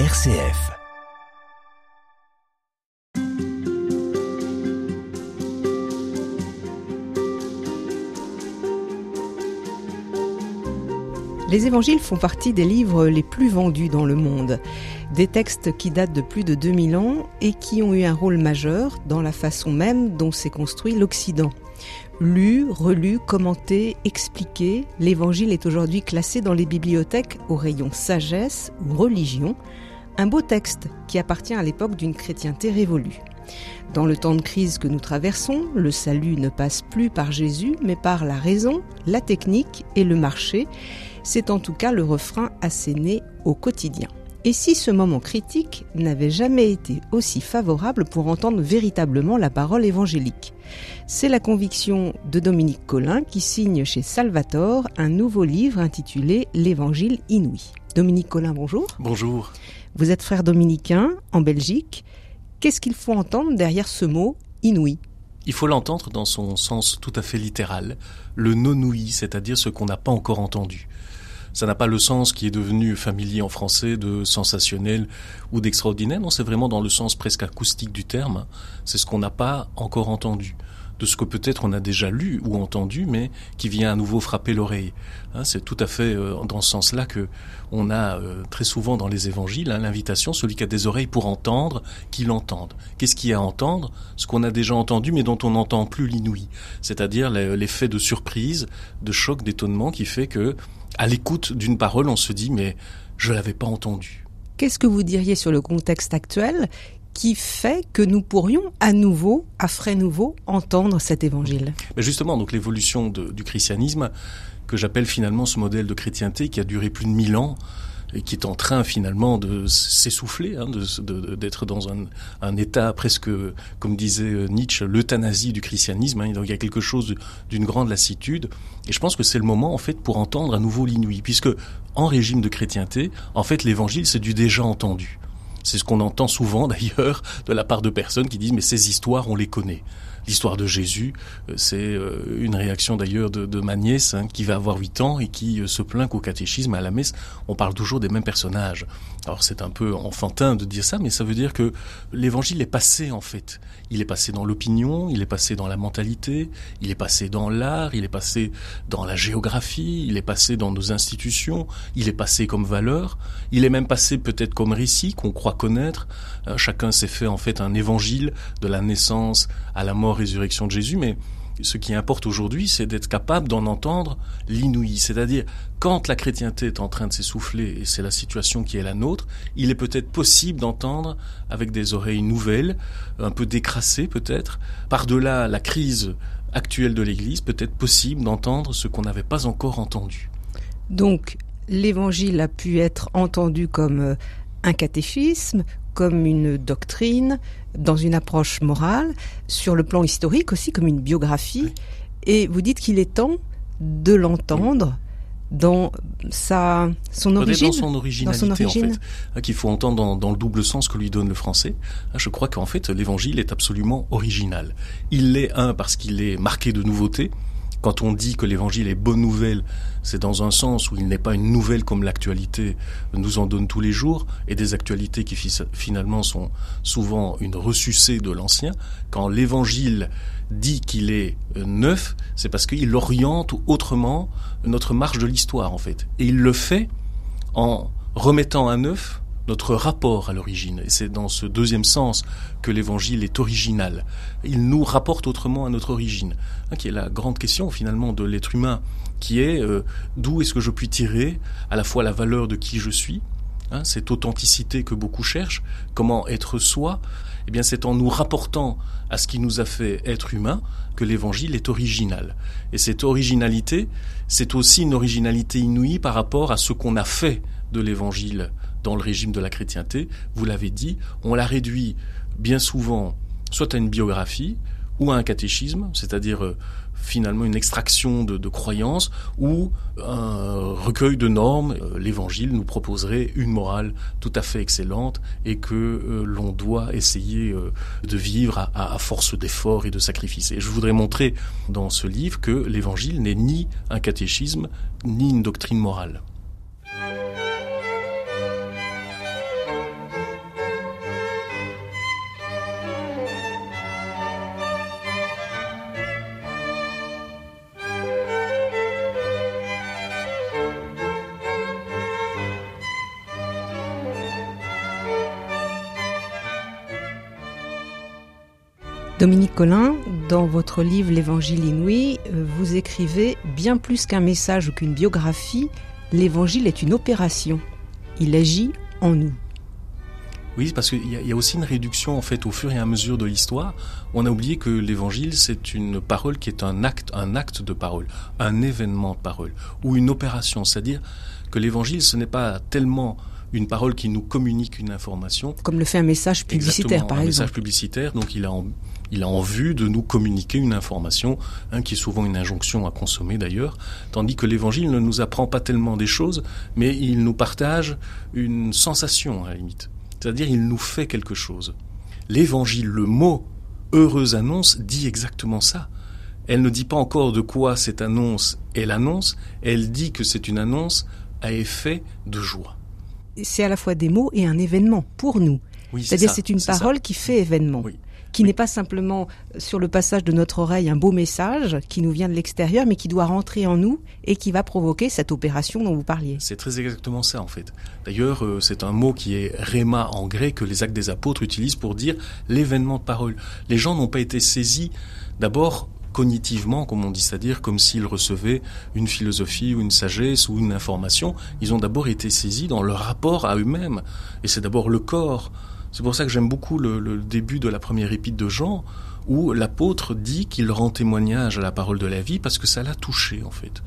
RCF. Les évangiles font partie des livres les plus vendus dans le monde. Des textes qui datent de plus de 2000 ans et qui ont eu un rôle majeur dans la façon même dont s'est construit l'Occident. Lu, relu, commenté, expliqué, l'évangile est aujourd'hui classé dans les bibliothèques au rayon sagesse ou religion, un beau texte qui appartient à l'époque d'une chrétienté révolue. Dans le temps de crise que nous traversons, le salut ne passe plus par Jésus, mais par la raison, la technique et le marché. C'est en tout cas le refrain asséné au quotidien. Et si ce moment critique n'avait jamais été aussi favorable pour entendre véritablement la parole évangélique? C'est la conviction de Dominique Collin qui signe chez Salvatore un nouveau livre intitulé L'Évangile inouï. Dominique Collin, bonjour. Bonjour. Vous êtes frère dominicain en Belgique. Qu'est-ce qu'il faut entendre derrière ce mot inouï? Il faut l'entendre dans son sens tout à fait littéral, le non-ouï, c'est-à-dire ce qu'on n'a pas encore entendu ça n'a pas le sens qui est devenu familier en français de sensationnel ou d'extraordinaire. Non, c'est vraiment dans le sens presque acoustique du terme. C'est ce qu'on n'a pas encore entendu de ce que peut-être on a déjà lu ou entendu, mais qui vient à nouveau frapper l'oreille. Hein, c'est tout à fait euh, dans ce sens-là que on a euh, très souvent dans les évangiles hein, l'invitation, celui qui a des oreilles pour entendre, qu'il entende. Qu'est-ce qu'il y a à entendre? Ce qu'on a déjà entendu, mais dont on n'entend plus l'inouï. C'est-à-dire l'effet de surprise, de choc, d'étonnement qui fait que à l'écoute d'une parole, on se dit mais je l'avais pas entendue. Qu'est-ce que vous diriez sur le contexte actuel? Qui fait que nous pourrions à nouveau, à frais nouveaux, entendre cet évangile mais Justement, donc l'évolution du christianisme, que j'appelle finalement ce modèle de chrétienté qui a duré plus de mille ans, et qui est en train finalement de s'essouffler, hein, d'être dans un, état presque, comme disait euh, Nietzsche, l'euthanasie du christianisme. Hein, il y a quelque chose d'une grande lassitude. Et je pense que c'est le moment en fait pour entendre à nouveau l'inouï, puisque en régime de chrétienté, en fait l'évangile c'est du déjà entendu. C'est ce qu'on entend souvent d'ailleurs de la part de personnes qui disent mais ces histoires on les connaît l'histoire de Jésus. Euh, c'est euh, une réaction d'ailleurs de, ma nièce hein, qui va avoir 8 ans et qui euh, se plaint qu'au catéchisme, à la messe, on parle toujours des mêmes personnages. Alors c'est un peu enfantin de dire ça, mais ça veut dire que l'évangile est passé en fait. Il est passé dans l'opinion, il est passé dans la mentalité, il est passé dans l'art, il est passé dans la géographie, il est passé dans nos institutions, il est passé comme valeur, il est même passé peut-être comme récit qu'on croit connaître. chacun s'est fait en fait un évangile de la naissance à la mort résurrection de Jésus, mais ce qui importe aujourd'hui, c'est d'être capable d'en entendre l'inouï. C'est-à-dire, quand la chrétienté est en train de s'essouffler, et c'est la situation qui est la nôtre, il est peut-être possible d'entendre avec des oreilles nouvelles, un peu décrassées peut-être, par-delà la crise actuelle de l'Église, peut-être possible d'entendre ce qu'on n'avait pas encore entendu. Donc, l'évangile a pu être entendu comme euh, un catéchisme, comme une doctrine, dans une approche morale, sur le plan historique aussi, comme une biographie. Et vous dites qu'il est temps de l'entendre dans sa son origine, dans son originalité en fait, hein, qu'il faut entendre dans, dans, le double sens que lui donne le français. Hein, je crois qu'en fait l'évangile est absolument original. Il l'est un parce qu'il est marqué de nouveauté, quand on dit que l'évangile est bonne nouvelle, c'est dans un sens où il n'est pas une nouvelle comme l'actualité nous en donne tous les jours, et des actualités qui finalement sont souvent une ressucée de l'ancien. Quand l'évangile dit qu'il est euh, neuf, c'est parce qu'il oriente autrement notre marche de l'histoire en fait. Et il le fait en remettant à neuf notre rapport à l'origine. Et c'est dans ce deuxième sens que l'évangile est original. Il nous rapporte autrement à notre origine, hein, qui est la grande question finalement de l'être humain, qui est euh, d'où est-ce que je puis tirer à la fois la valeur de qui je suis, hein, cette authenticité que beaucoup cherchent, comment être soi, eh bien c'est en nous rapportant à ce qui nous a fait être humain que l'évangile est original. Et cette originalité, c'est aussi une originalité inouïe par rapport à ce qu'on a fait de l'évangile dans le régime de la chrétienté, vous l'avez dit, on l'a réduit bien souvent soit à une biographie ou à un catéchisme, c'est-à-dire euh, finalement une extraction de, croyances ou un recueil de normes. Euh, L'Évangile nous proposerait une morale tout à fait excellente et que euh, l'on doit essayer de vivre à, à force d'efforts et de sacrifices. Et je voudrais montrer dans ce livre que l'Évangile n'est ni un catéchisme ni une doctrine morale. Dominique Collin, dans votre livre L'Évangile inouï, euh, vous écrivez Bien plus qu'un message ou qu'une biographie, l'Évangile est une opération. Il agit en nous. Oui, parce qu'il y, a aussi une réduction en fait au fur et à mesure de l'histoire. On a oublié que l'Évangile c'est une parole qui est un acte, un acte de parole, un événement de parole ou une opération. C'est-à-dire que l'Évangile ce n'est pas tellement une parole qui nous communique une information. Comme le fait un message publicitaire, par exemple. Un message publicitaire, donc il a en, il a en vue de nous communiquer une information, hein, qui est souvent une injonction à consommer d'ailleurs, tandis que l'Évangile ne nous apprend pas tellement des choses, mais il nous partage une sensation à la limite. C'est-à-dire il nous fait quelque chose. L'Évangile, le mot heureuse annonce, dit exactement ça. Elle ne dit pas encore de quoi cette annonce est l'annonce, elle dit que c'est une annonce à effet de joie c'est à la fois des mots et un événement pour nous. C'est-à-dire c'est une parole qui fait événement. Qui n'est pas simplement sur le passage de notre oreille un beau message qui nous vient de l'extérieur, mais qui doit rentrer en nous et qui va provoquer cette opération dont vous parliez. C'est très exactement ça en fait. D'ailleurs, euh, c'est un mot qui est rhéma en grec que les actes des apôtres utilisent pour dire l'événement de parole. Les gens n'ont pas été saisis d'abord cognitivement, comme on dit, c'est-à-dire comme s'ils recevaient une philosophie ou une sagesse ou une information. Ils ont d'abord été saisis dans leur rapport à eux-mêmes. Et c'est d'abord le corps. C'est pour ça que j'aime beaucoup le, début de la première épître de Jean, où l'apôtre dit qu'il rend témoignage à la parole de la vie parce que ça l'a touché, en fait.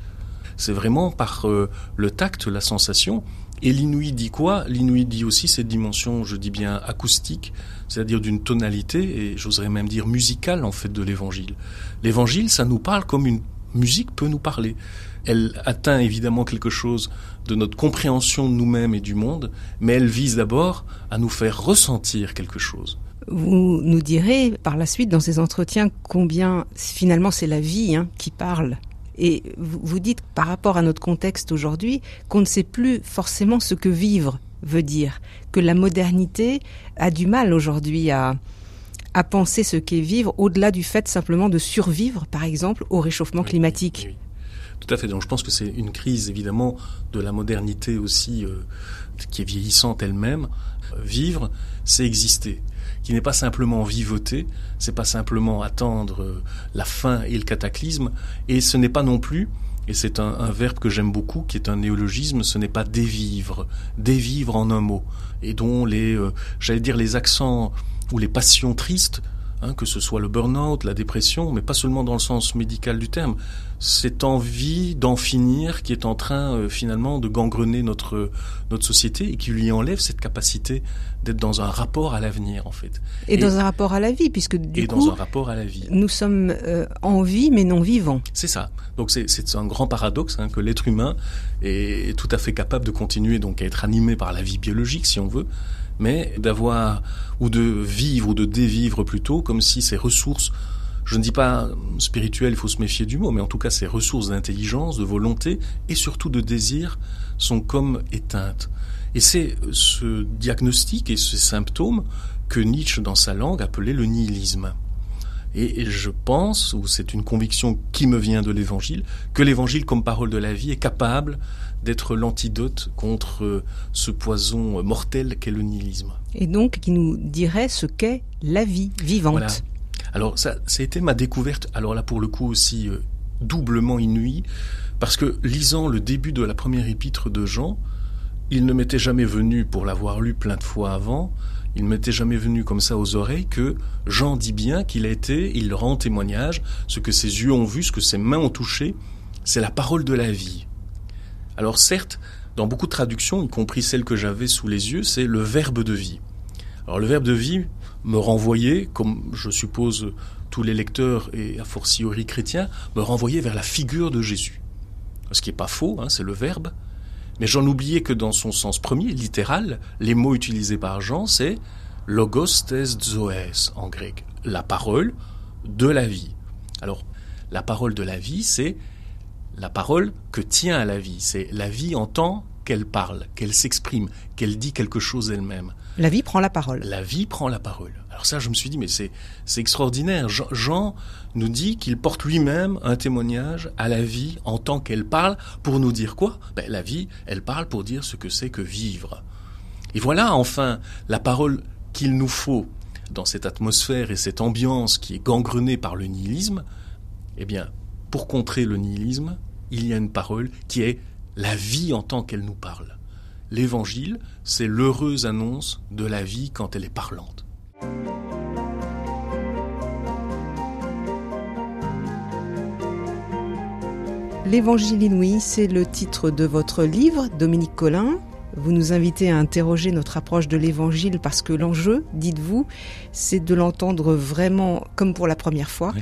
C'est vraiment par euh, le tact, la sensation, et l'inouï dit quoi? L'inouï dit aussi cette dimension, je dis bien acoustique, c'est-à-dire d'une tonalité, et j'oserais même dire musicale en fait de l'évangile. L'évangile, ça nous parle comme une musique peut nous parler. Elle atteint évidemment quelque chose de notre compréhension de nous-mêmes et du monde, mais elle vise d'abord à nous faire ressentir quelque chose. Vous nous direz par la suite dans ces entretiens combien finalement c'est la vie hein, qui parle et vous dites par rapport à notre contexte aujourd'hui qu'on ne sait plus forcément ce que vivre veut dire, que la modernité a du mal aujourd'hui à, à penser ce qu'est vivre au-delà du fait simplement de survivre, par exemple, au réchauffement climatique. Tout à fait. Donc je pense que c'est une crise évidemment de la modernité aussi euh, qui est vieillissante elle-même. Vivre, c'est exister qui n'est pas simplement vivoter, c'est pas simplement attendre euh, la fin et le cataclysme, et ce n'est pas non plus, et c'est un, verbe que j'aime beaucoup, qui est un néologisme, ce n'est pas dévivre, dévivre en un mot, et dont les, euh, j'allais dire les accents ou les passions tristes Hein, que ce soit le burn-out, la dépression, mais pas seulement dans le sens médical du terme. Cette envie d'en finir qui est en train euh, finalement de gangrener notre notre société et qui lui enlève cette capacité d'être dans un rapport à l'avenir en fait. Et, dans un rapport à la vie, puisque du et coup, dans un rapport à la vie. nous sommes euh, en vie mais non vivants. C'est ça. Donc c'est c'est un grand paradoxe hein, que l'être humain est tout à fait capable de continuer donc à être animé par la vie biologique si on veut, mais d'avoir ou de vivre ou de dévivre plutôt comme si ces ressources je ne dis pas spirituelles, il faut se méfier du mot, mais en tout cas ces ressources d'intelligence, de volonté et surtout de désir sont comme éteintes. Et c'est ce diagnostic et ces symptômes que Nietzsche dans sa langue appelait le nihilisme. Et je pense, ou c'est une conviction qui me vient de l'Évangile, que l'Évangile comme parole de la vie est capable d'être l'antidote contre ce poison mortel qu'est le nihilisme. Et donc qui nous dirait ce qu'est la vie vivante. Voilà. Alors ça, ça a été ma découverte, alors là pour le coup aussi euh, doublement inouïe, parce que lisant le début de la première épître de Jean, il ne m'était jamais venu, pour l'avoir lu plein de fois avant, il ne m'était jamais venu comme ça aux oreilles que Jean dit bien qu'il a été, il rend témoignage, ce que ses yeux ont vu, ce que ses mains ont touché, c'est la parole de la vie. Alors certes, dans beaucoup de traductions, y compris celles que j'avais sous les yeux, c'est le verbe de vie. Alors le verbe de vie me renvoyait, comme je suppose tous les lecteurs et a fortiori chrétiens, me renvoyait vers la figure de Jésus. Ce qui n'est pas faux, hein, c'est le verbe, mais j'en oubliais que dans son sens premier, littéral, les mots utilisés par Jean, c'est logos tes zoès en grec, la parole de la vie. Alors, la parole de la vie, c'est la parole que tient à la vie. C'est la vie en tant qu'elle parle, qu'elle s'exprime, qu'elle dit quelque chose elle même. La vie prend la parole. La vie prend la parole. Alors ça, je me suis dit, mais c'est c'est extraordinaire. Jean, nous dit qu'il porte lui-même un témoignage à la vie en tant qu'elle parle pour nous dire quoi? Ben, La vie, elle parle pour dire ce que c'est que vivre. Et voilà enfin la parole qu'il nous faut dans cette atmosphère et cette ambiance qui est gangrenée par le nihilisme, eh bien, pour contrer le nihilisme, il y a une parole qui est la vie en tant qu'elle nous parle. L'évangile, c'est l'heureuse annonce de la vie quand elle est parlante. L'Évangile inouï, c'est le titre de votre livre, Dominique Collin. Vous nous invitez à interroger notre approche de l'Évangile parce que l'enjeu, dites-vous, c'est de l'entendre vraiment comme pour la première fois.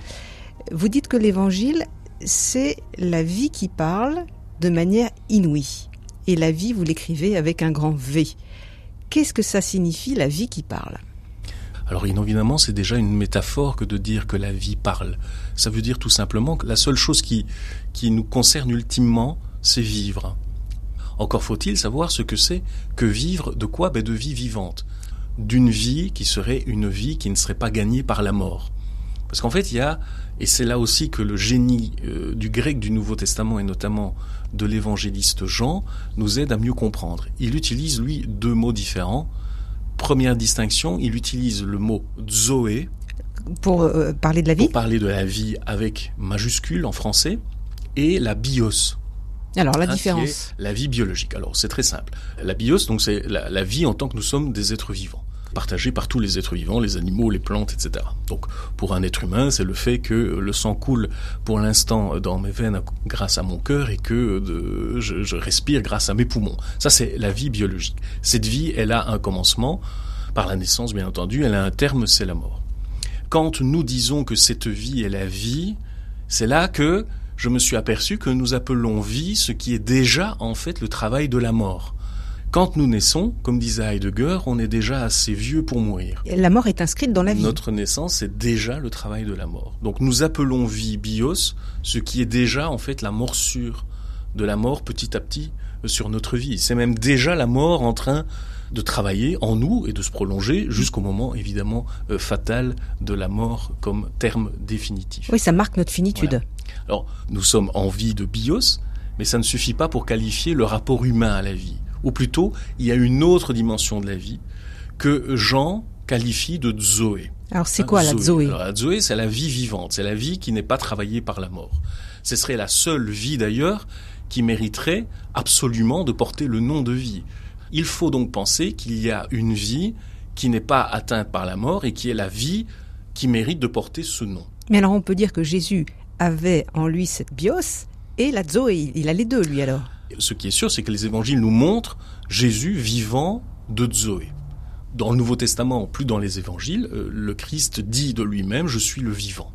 Vous dites que l'Évangile, c'est la vie qui parle de manière inouïe. Et la vie, vous l'écrivez avec un grand V. Qu'est-ce que ça signifie, la vie qui parle? Alors évidemment, c'est déjà une métaphore que de dire que la vie parle. Ça veut dire tout simplement que la seule chose qui, qui nous concerne ultimement, c'est vivre. Encore faut-il savoir ce que c'est que vivre de quoi ben De vie vivante. D'une vie qui serait une vie qui ne serait pas gagnée par la mort. Parce qu'en fait, il y a, et c'est là aussi que le génie euh, du grec du Nouveau Testament et notamment de l'évangéliste Jean nous aide à mieux comprendre. Il utilise, lui, deux mots différents. Première distinction, il utilise le mot zoé. Pour euh, parler de la vie Pour parler de la vie avec majuscule en français. Et la bios. Alors la hein, différence La vie biologique. Alors c'est très simple. La bios, donc c'est la vie en tant que nous sommes des êtres vivants partagé par tous les êtres vivants, les animaux, les plantes, etc. Donc pour un être humain, c'est le fait que le sang coule pour l'instant dans mes veines grâce à mon cœur et que je, je respire grâce à mes poumons. Ça, c'est la vie biologique. Cette vie, elle a un commencement par la naissance, bien entendu, elle a un terme, c'est la mort. Quand nous disons que cette vie est la vie, c'est là que je me suis aperçu que nous appelons vie ce qui est déjà en fait le travail de la mort. Quand nous naissons, comme disait Heidegger, on est déjà assez vieux pour mourir. La mort est inscrite dans la vie. Notre naissance, c'est déjà le travail de la mort. Donc nous appelons vie bios, ce qui est déjà en fait la morsure de la mort petit à petit euh, sur notre vie. C'est même déjà la mort en train de travailler en nous et de se prolonger jusqu'au moment évidemment euh, fatal de la mort comme terme définitif. Oui, ça marque notre finitude. Alors, nous sommes en vie de bios, mais ça ne suffit pas pour qualifier le rapport humain à la vie ou plutôt il y a une autre dimension de la vie que Jean qualifie de Zoé. Alors c'est quoi la Zoé La Zoé, c'est la vie vivante, c'est la vie qui n'est pas travaillée par la mort. Ce serait la seule vie d'ailleurs qui mériterait absolument de porter le nom de vie. Il faut donc penser qu'il y a une vie qui n'est pas atteinte par la mort et qui est la vie qui mérite de porter ce nom. Mais alors on peut dire que Jésus avait en lui cette bios et la Zoé, il a les deux lui alors ce qui est sûr, c'est que les évangiles nous montrent Jésus vivant de Zoé. Dans le Nouveau Testament, plus dans les évangiles, euh, le Christ dit de lui-même Je suis le vivant.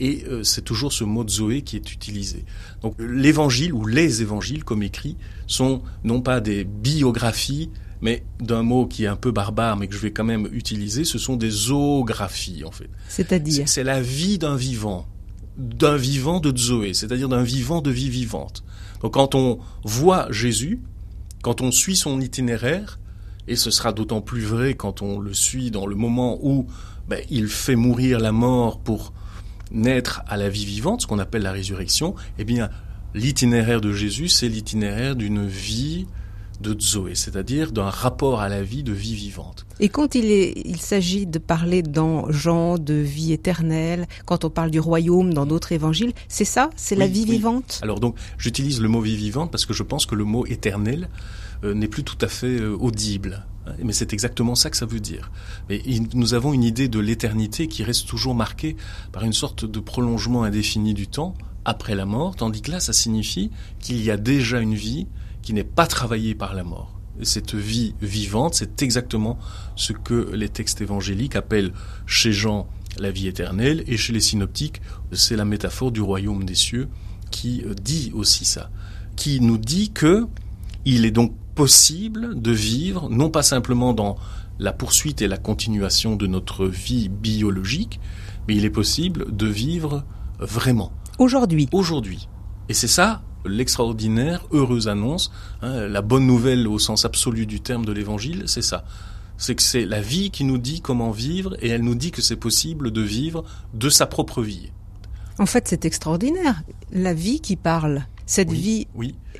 Et euh, c'est toujours ce mot de Zoé qui est utilisé. Donc l'évangile ou les évangiles, comme écrit, sont non pas des biographies, mais d'un mot qui est un peu barbare, mais que je vais quand même utiliser, ce sont des zoographies en fait. C'est-à-dire C'est la vie d'un vivant, d'un vivant de Zoé, c'est-à-dire d'un vivant de vie vivante. Donc quand on voit Jésus, quand on suit son itinéraire, et ce sera d'autant plus vrai quand on le suit dans le moment où ben, il fait mourir la mort pour naître à la vie vivante, ce qu'on appelle la résurrection, eh bien l'itinéraire de Jésus, c'est l'itinéraire d'une vie de Zoé, c'est-à-dire d'un rapport à la vie de vie vivante. Et quand il, il s'agit de parler dans Jean de vie éternelle, quand on parle du royaume dans d'autres évangiles, c'est ça? C'est la vie vivante? Alors donc, j'utilise le mot vie vivante parce que je pense que le mot éternel euh, n'est plus tout à fait euh, audible. Mais c'est exactement ça que ça veut dire. Mais nous avons une idée de l'éternité qui reste toujours marquée par une sorte de prolongement indéfini du temps après la mort, tandis que là, ça signifie qu'il y a déjà une vie qui n'est pas travaillée par la mort. cette vie vivante, c'est exactement ce que les textes évangéliques appellent chez Jean la vie éternelle et chez les synoptiques, c'est la métaphore du royaume des cieux qui euh, dit aussi ça, qui nous dit que il est donc possible de vivre non pas simplement dans la poursuite et la continuation de notre vie biologique, mais il est possible de vivre vraiment. Aujourd'hui. Aujourd'hui. Et c'est ça l'extraordinaire, heureuse annonce, hein, la bonne nouvelle au sens absolu du terme de l'évangile, c'est ça. C'est que c'est la vie qui nous dit comment vivre et elle nous dit que c'est possible de vivre de sa propre vie. En fait, c'est extraordinaire. La vie qui parle, cette vie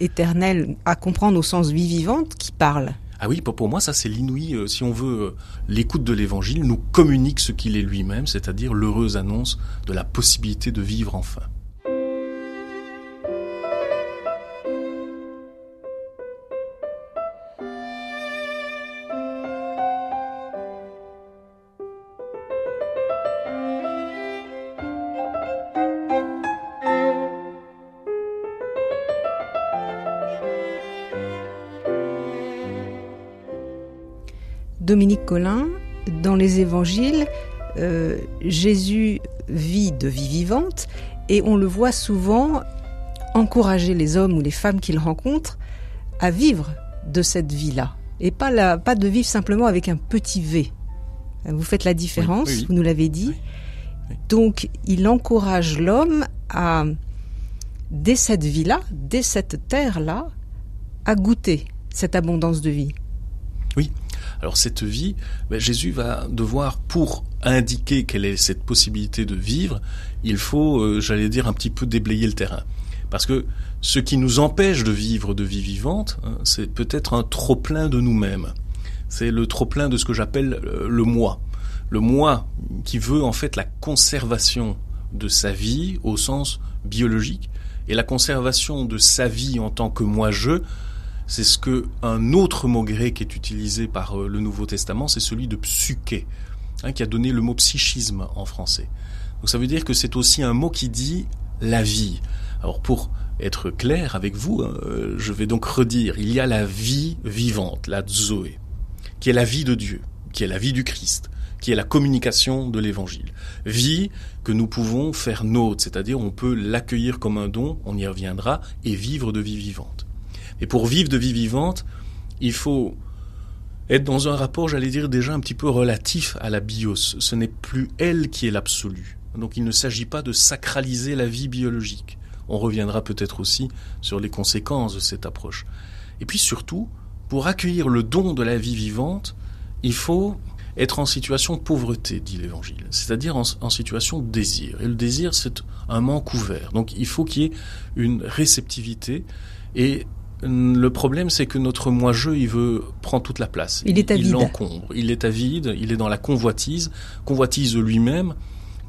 éternelle à comprendre au sens vie vivante qui parle. Ah oui, pour moi, ça c'est l'inouï. Euh, si on veut, euh, l'écoute de l'évangile nous communique ce qu'il est lui-même, c'est-à-dire l'heureuse annonce de la possibilité de vivre enfin. Dominique Collin, dans les évangiles, euh, Jésus vit de vie vivante et on le voit souvent encourager les hommes ou les femmes qu'il rencontre à vivre de cette vie-là et pas, pas de vivre simplement avec un petit V. Vous faites la différence, vous nous l'avez dit. Donc il encourage l'homme à, dès cette vie-là, dès cette terre-là, à goûter cette abondance de vie. Alors cette vie, ben, Jésus va devoir, pour indiquer quelle est cette possibilité de vivre, il faut, euh, j'allais dire, un petit peu déblayer le terrain. Parce que ce qui nous empêche de vivre de vie vivante, hein, c'est peut-être un trop-plein de nous-mêmes. C'est le trop-plein de ce que j'appelle euh, le moi. Le moi qui veut en fait la conservation de sa vie au sens biologique et la conservation de sa vie en tant que moi-je c'est ce que un autre mot grec est utilisé par euh, le Nouveau Testament, c'est celui de psyché, hein, qui a donné le mot psychisme en français. Donc ça veut dire que c'est aussi un mot qui dit la vie. Alors pour être clair avec vous, hein, euh, je vais donc redire, il y a la vie vivante, la Zoé, qui est la vie de Dieu, qui est la vie du Christ, qui est la communication de l'évangile. Vie que nous pouvons faire nôtre, c'est-à-dire on peut l'accueillir comme un don, on y reviendra, et vivre de vie vivante. Et pour vivre de vie vivante, il faut être dans un rapport, j'allais dire, déjà un petit peu relatif à la bios. Ce n'est plus elle qui est l'absolu. Donc il ne s'agit pas de sacraliser la vie biologique. On reviendra peut-être aussi sur les conséquences de cette approche. Et puis surtout, pour accueillir le don de la vie vivante, il faut être en situation de pauvreté, dit l'Évangile, c'est-à-dire en, en, situation de désir. Et le désir, c'est un manque ouvert. Donc il faut qu'il y ait une réceptivité et le problème, c'est que notre moi-je, il veut prendre toute la place. Il est avide. Il l'encombre. Il est avide. Il est dans la convoitise. Convoitise lui-même.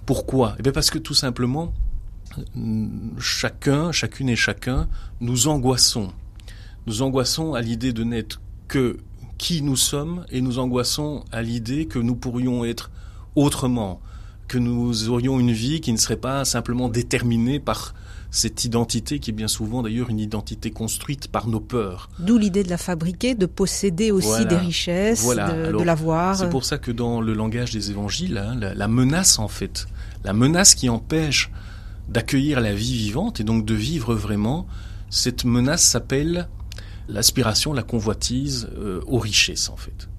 Pourquoi? Eh bien parce que tout simplement, chacun, chacune et chacun, nous angoissons. Nous angoissons à l'idée de n'être que qui nous sommes et nous angoissons à l'idée que nous pourrions être autrement, que nous aurions une vie qui ne serait pas simplement déterminée par cette identité qui est bien souvent d'ailleurs une identité construite par nos peurs. D'où l'idée de la fabriquer, de posséder aussi des richesses, de, l'avoir. C'est pour ça que dans le langage des évangiles, hein, la, menace en fait, la menace qui empêche d'accueillir la vie vivante et donc de vivre vraiment, cette menace s'appelle l'aspiration, la convoitise euh, aux richesses en fait.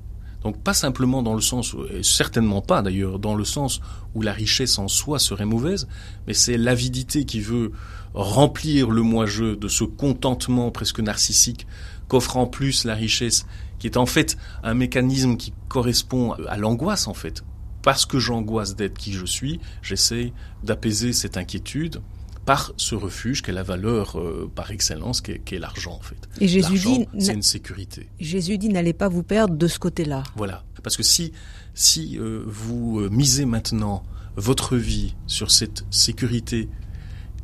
Donc pas simplement dans le sens, et certainement pas d'ailleurs, dans le sens où la richesse en soi serait mauvaise, mais c'est l'avidité qui veut remplir le moi-je de ce contentement presque narcissique qu'offre en plus la richesse, qui est en fait un mécanisme qui correspond à l'angoisse en fait. Parce que j'angoisse d'être qui je suis, j'essaie d'apaiser cette inquiétude par ce refuge qu'est la valeur euh, par excellence, qui est, l'argent en fait. Et Jésus dit, c'est une sécurité. Jésus dit, n'allez pas vous perdre de ce côté-là. Voilà, parce que si si euh, vous euh, misez maintenant votre vie sur cette sécurité,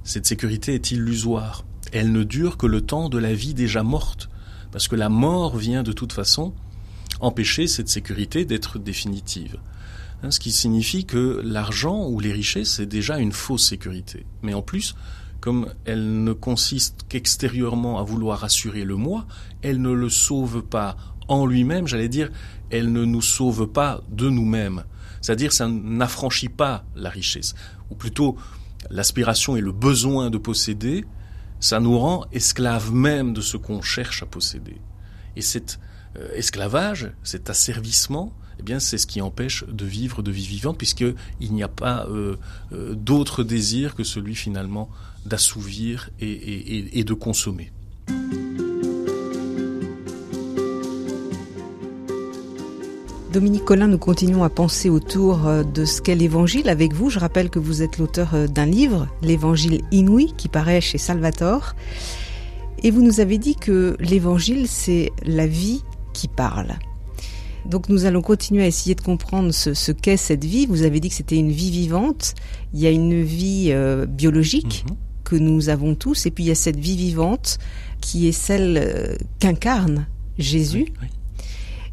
cette sécurité est illusoire. Elle ne dure que le temps de la vie déjà morte, parce que la mort vient de toute façon empêcher cette sécurité d'être définitive. Hein, ce qui signifie que l'argent ou les richesses, c'est déjà une fausse sécurité. Mais en plus, comme elle ne consiste qu'extérieurement à vouloir assurer le moi, elle ne le sauve pas en lui-même, j'allais dire, elle ne nous sauve pas de nous-mêmes. C'est-à-dire, ça n'affranchit pas la richesse. Ou plutôt, l'aspiration et le besoin de posséder, ça nous rend esclaves même de ce qu'on cherche à posséder. Et cet euh, esclavage, cet asservissement, eh bien, c'est ce qui empêche de vivre de vie vivante, puisqu'il n'y a pas euh, euh, d'autre désir que celui finalement d'assouvir et, de consommer. Dominique Collin, nous continuons à penser autour euh, de ce qu'est l'évangile avec vous. Je rappelle que vous êtes l'auteur d'un livre, L'évangile inouï, qui paraît chez Salvatore. Et vous nous avez dit que l'évangile, c'est la vie qui parle. Donc nous allons continuer à essayer de comprendre ce, qu'est cette vie. Vous avez dit que c'était une vie vivante. Il y a une vie euh, biologique mhm. que nous avons tous, et puis il y a cette vie vivante qui est celle euh, qu'incarne Jésus.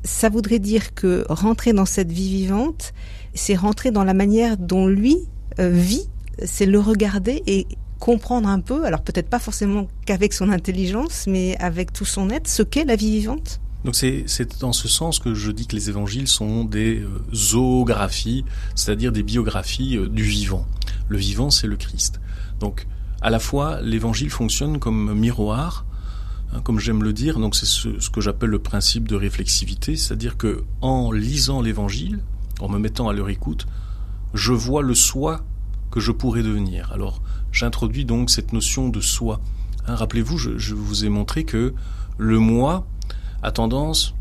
Ça voudrait dire que rentrer dans cette vie vivante, c'est rentrer dans la manière dont lui euh, vit, c'est le regarder et comprendre un peu, alors peut-être pas forcément qu'avec son intelligence, mais avec tout son être, ce qu'est la vie vivante donc c'est dans ce sens que je dis que les évangiles sont des euh, zoographies, c'est-à-dire des biographies euh, du vivant. Le vivant, c'est le Christ. Donc à la fois, l'évangile fonctionne comme miroir, hein, comme j'aime le dire. Donc c'est ce, que j'appelle le principe de réflexivité, c'est-à-dire que en lisant l'évangile, en me mettant à leur écoute, je vois le soi que je pourrais devenir. Alors j'introduis donc cette notion de soi. Hein, Rappelez-vous, je, je vous ai montré que le moi a tendance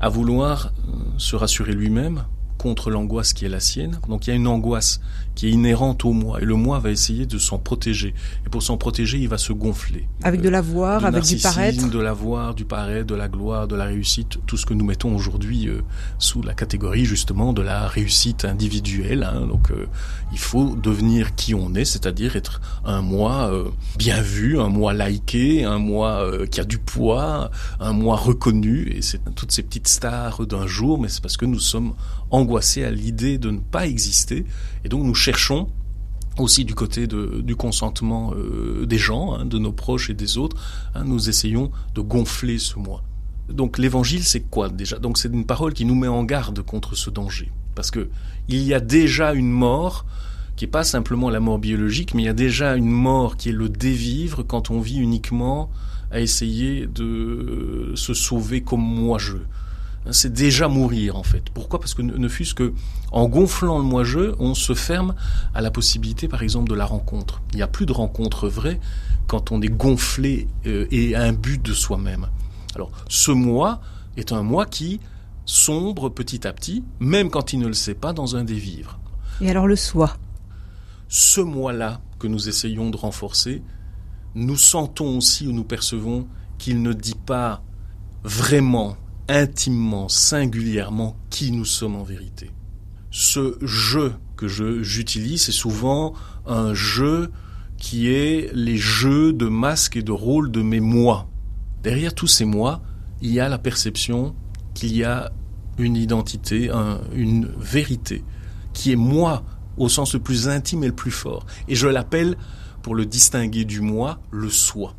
à vouloir euh, se rassurer lui-même contre l'angoisse qui est la sienne. Donc il y a une angoisse qui est inhérente au moi. Et le moi va essayer de s'en protéger. Et pour s'en protéger, il va se gonfler. Avec de l'avoir, avec du paraître. De l'avoir, du paraître, de la gloire, de la réussite. Tout ce que nous mettons aujourd'hui euh, sous la catégorie justement de la réussite individuelle. Hein. Donc euh, il faut devenir qui on est, c'est-à-dire être un moi euh, bien vu, un moi liké, un moi qui a du poids, un moi reconnu. Et c'est toutes ces petites stars d'un jour, mais c'est parce que nous sommes angoissés à l'idée de ne pas exister. Et donc nous cherchons aussi du côté du consentement euh, des gens, hein, de nos proches et des autres, hein, nous essayons de gonfler ce moi. Donc l'évangile, c'est quoi déjà? Donc c'est une parole qui nous met en garde contre ce danger, parce que il y a déjà une mort qui n'est pas simplement la mort biologique, mais il y a déjà une mort qui est le dévivre quand on vit uniquement à essayer de se sauver comme moi-je c'est déjà mourir en fait. Pourquoi? Parce que ne, fût-ce que en gonflant le moi-je, on se ferme à la possibilité, par exemple, de la rencontre. Il n'y a plus de rencontre vraie quand on est gonflé euh, et à un but de soi-même. Alors, ce moi est un moi qui sombre petit à petit, même quand il ne le sait pas, dans un des vivres. Et alors le soi? Ce moi-là que nous essayons de renforcer, nous sentons aussi ou nous percevons qu'il ne dit pas vraiment intimement, singulièrement qui nous sommes en vérité. Ce jeu que j'utilise, c'est souvent un jeu qui est les jeux de masques et de rôles de mes moi. Derrière tous ces moi, il y a la perception qu'il y a une identité, une vérité, qui est moi au sens le plus intime et le plus fort. Et je l'appelle, pour le distinguer du moi, le soi.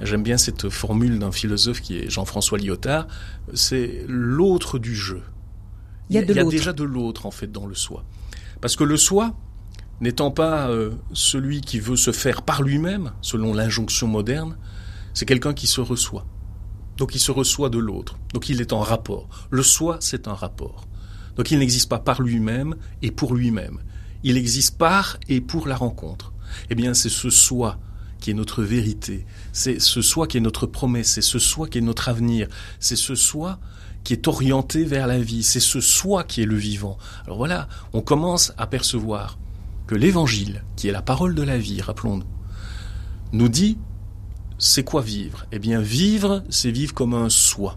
J'aime bien cette formule d'un philosophe qui est Jean-François Lyotard, c'est l'autre du jeu. Il y a, déjà de l'autre en fait dans le soi. Parce que le soi, n'étant pas euh, celui qui veut se faire par lui-même, selon l'injonction moderne, c'est quelqu'un qui se reçoit. Donc il se reçoit de l'autre. Donc il est en rapport. Le soi, c'est un rapport. Donc il n'existe pas par lui-même et pour lui-même. Il existe par et pour la rencontre. Eh bien, c'est ce soi qui est notre vérité, c'est ce soi qui est notre promesse, c'est ce soi qui est notre avenir, c'est ce soi qui est orienté vers la vie, c'est ce soi qui est le vivant. Alors voilà, on commence à percevoir que l'évangile, qui est la parole de la vie, rappelons-nous, nous dit c'est quoi vivre? Eh bien vivre, c'est vivre comme un soi.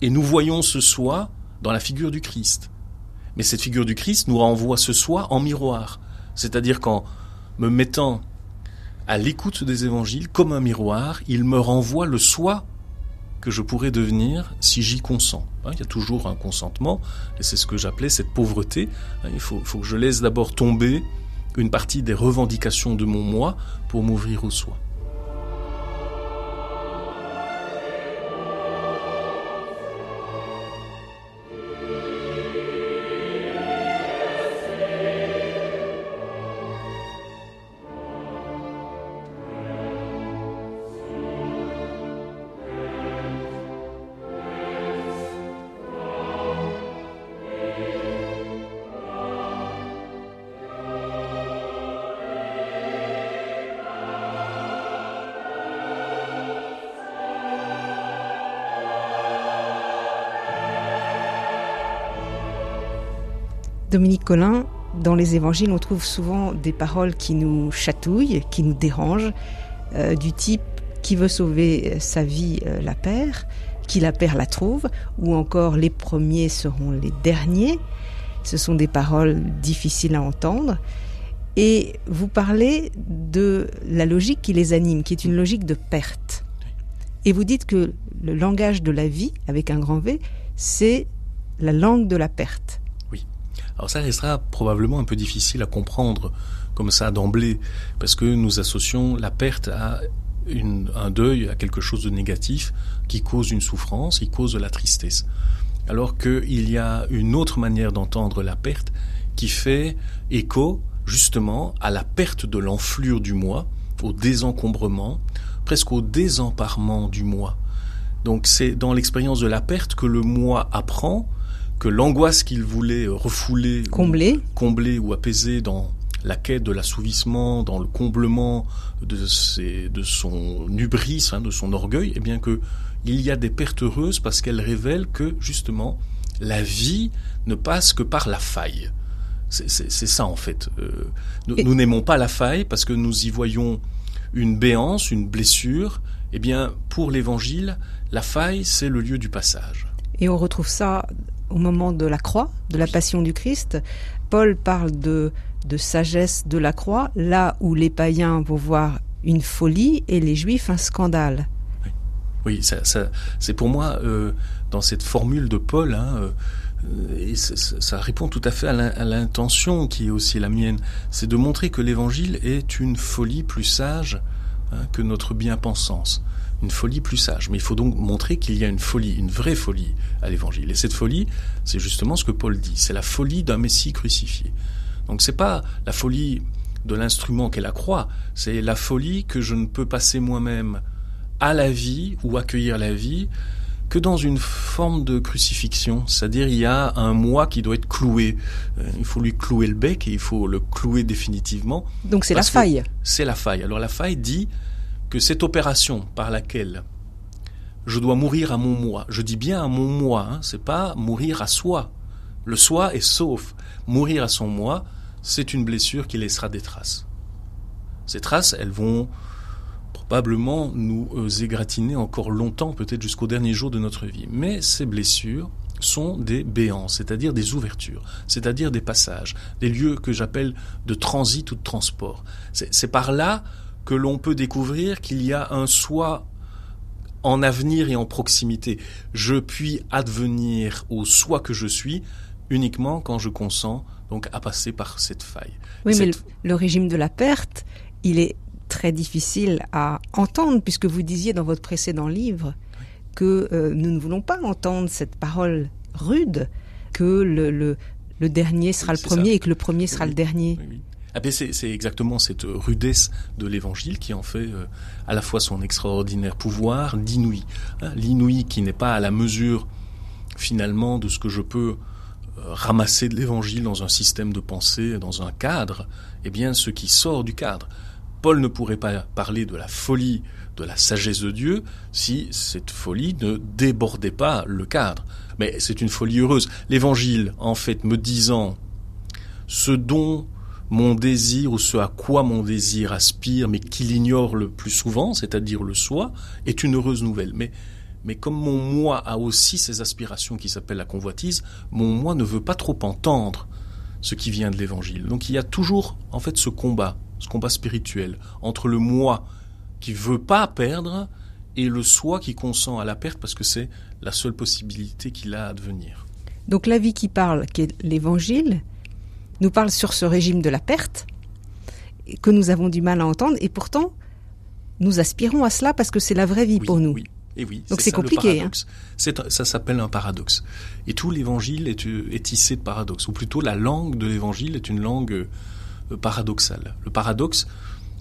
Et nous voyons ce soi dans la figure du Christ. Mais cette figure du Christ nous renvoie ce soi en miroir. C'est-à-dire qu'en me mettant à l'écoute des évangiles, comme un miroir, il me renvoie le soi que je pourrais devenir si j'y consens. Hein, il y a toujours un consentement, et c'est ce que j'appelais cette pauvreté. Hein, il faut, faut que je laisse d'abord tomber une partie des revendications de mon moi pour m'ouvrir au soi. Dominique Collin, dans les évangiles, on trouve souvent des paroles qui nous chatouillent, qui nous dérangent, euh, du type qui veut sauver sa vie euh, la perd, qui la perd la trouve, ou encore les premiers seront les derniers. Ce sont des paroles difficiles à entendre. Et vous parlez de la logique qui les anime, qui est une logique de perte. Et vous dites que le langage de la vie, avec un grand V, c'est la langue de la perte. Alors ça restera probablement un peu difficile à comprendre comme ça d'emblée, parce que nous associons la perte à un deuil, à quelque chose de négatif, qui cause une souffrance, qui cause de la tristesse. Alors qu'il y a une autre manière d'entendre la perte qui fait écho justement à la perte de l'enflure du moi, au désencombrement, presque au désemparement du moi. Donc c'est dans l'expérience de la perte que le moi apprend que l'angoisse qu'il voulait refouler, combler, ou, combler ou apaiser dans la quête de l'assouvissement, dans le comblement de, ses, de son hubris, hein, de son orgueil, eh bien que il y a des pertes heureuses parce qu'elles révèlent que justement la vie ne passe que par la faille. C'est ça en fait. Euh, nous n'aimons pas la faille parce que nous y voyons une béance, une blessure. Eh bien, pour l'Évangile, la faille, c'est le lieu du passage. Et on retrouve ça au moment de la croix, de la passion du Christ. Paul parle de, de sagesse de la croix, là où les païens vont voir une folie et les juifs un scandale. Oui, ça, c'est pour moi, euh, dans cette formule de Paul, hein, euh, et ça répond tout à fait à l'intention qui est aussi la mienne, c'est de montrer que l'évangile est une folie plus sage hein, que notre bien-pensance. Une folie plus sage. Mais il faut donc montrer qu'il y a une folie, une vraie folie à l'évangile. Et cette folie, c'est justement ce que Paul dit. C'est la folie d'un Messie crucifié. Donc c'est pas la folie de l'instrument qu'est la croix, c'est la folie que je ne peux passer moi-même à la vie ou accueillir la vie que dans une forme de crucifixion, c'est-à-dire il y a un moi qui doit être cloué. Euh, il faut lui clouer le bec et il faut le clouer définitivement. Donc c'est la faille. C'est la faille. Alors la faille dit que cette opération par laquelle je dois mourir à mon moi, je dis bien à mon moi, hein, c'est pas mourir à soi. Le soi est sauf. Mourir à son moi, c'est une blessure qui laissera des traces. Ces traces, elles vont probablement nous euh, égratiner encore longtemps, peut-être jusqu'au dernier jour de notre vie. Mais ces blessures sont des béants, c'est-à-dire des ouvertures, c'est-à-dire des passages, des lieux que j'appelle de transit ou de transport. C'est par là que l'on peut découvrir qu'il y a un soi en avenir et en proximité. Je puis advenir au soi que je suis uniquement quand je consens donc à passer par cette faille. Oui, mais le régime de la perte, il est très difficile à entendre, puisque vous disiez dans votre précédent livre que euh, nous ne voulons pas entendre cette parole rude, que le, le, dernier sera le premier et que le premier sera le dernier. Ah ben c'est exactement cette rudesse de l'évangile qui en fait euh, à la fois son extraordinaire pouvoir, l'inouï. Hein, l'inouï qui n'est pas à la mesure finalement de ce que je peux euh, ramasser de l'évangile dans un système de pensée, dans un cadre, eh bien ce qui sort du cadre. Paul ne pourrait pas parler de la folie de la sagesse de Dieu si cette folie ne débordait pas le cadre. Mais c'est une folie heureuse. L'évangile, en fait, me disant ce dont mon désir ou ce à quoi mon désir aspire, mais qu'il ignore le plus souvent, c'est-à-dire le soi, est une heureuse nouvelle. Mais, mais comme mon moi a aussi ses aspirations qui s'appellent la convoitise, mon moi ne veut pas trop entendre ce qui vient de l'évangile. Donc il y a toujours, en fait, ce combat ce combat spirituel entre le moi qui veut pas perdre et le soi qui consent à la perte parce que c'est la seule possibilité qu'il a à devenir. Donc la vie qui parle, qui est l'évangile, nous parle sur ce régime de la perte que nous avons du mal à entendre et pourtant nous aspirons à cela parce que c'est la vraie vie pour nous. Oui. Et oui, Donc c'est compliqué. Hein. Ça s'appelle un paradoxe. Et tout l'évangile est, est, tissé de paradoxes. Ou plutôt la langue de l'évangile est une langue paradoxal. Le paradoxe,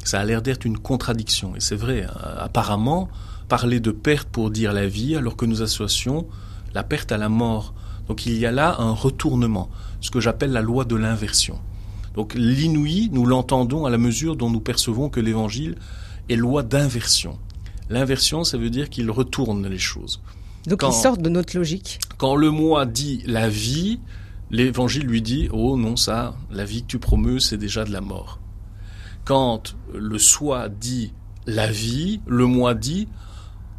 ça a l'air d'être une contradiction. Et c'est vrai, hein. apparemment, parler de perte pour dire la vie, alors que nous associons la perte à la mort. Donc il y a là un retournement, ce que j'appelle la loi de l'inversion. Donc l'inouï, nous l'entendons à la mesure dont nous percevons que l'évangile est loi d'inversion. L'inversion, ça veut dire qu'il retourne les choses. Donc il sort de notre logique. Quand le moi dit la vie, l'évangile lui dit Oh non, ça, la vie que tu promeus, c'est déjà de la mort. Quand le soi dit la vie, le moi dit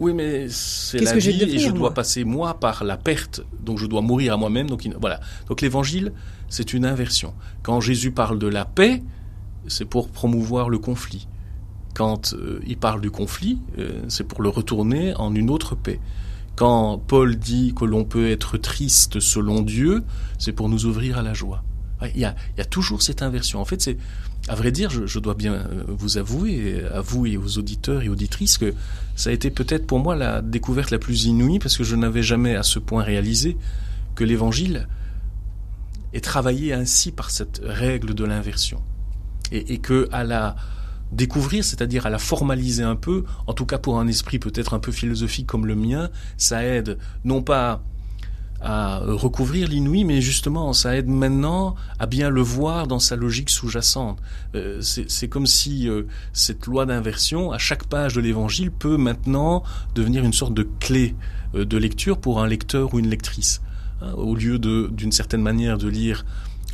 Oui, mais c'est la vie et je dois passer moi par la perte, donc je dois mourir à moi-même. Donc voilà. Donc l'évangile, c'est une inversion. Quand Jésus parle de la paix, c'est pour promouvoir le conflit. Quand euh, il parle du conflit, euh, c'est pour le retourner en une autre paix. Quand Paul dit que l'on peut être triste selon Dieu, c'est pour nous ouvrir à la joie. Il y a, il y a toujours cette inversion. En fait, c'est à vrai dire, je, dois bien euh, vous avouer, à vous et aux auditeurs et auditrices, que ça a été peut-être pour moi la découverte la plus inouïe, parce que je n'avais jamais à ce point réalisé que l'Évangile est travaillé ainsi par cette règle de l'inversion. Et, et que à la découvrir, c'est-à-dire à la formaliser un peu, en tout cas pour un esprit peut-être un peu philosophique comme le mien, ça aide non pas à recouvrir l'inouï, mais justement, ça aide maintenant à bien le voir dans sa logique sous-jacente. Euh, c'est comme si euh, cette loi d'inversion, à chaque page de l'Évangile, peut maintenant devenir une sorte de clé euh, de lecture pour un lecteur ou une lectrice. Hein, au lieu d'une certaine manière, de lire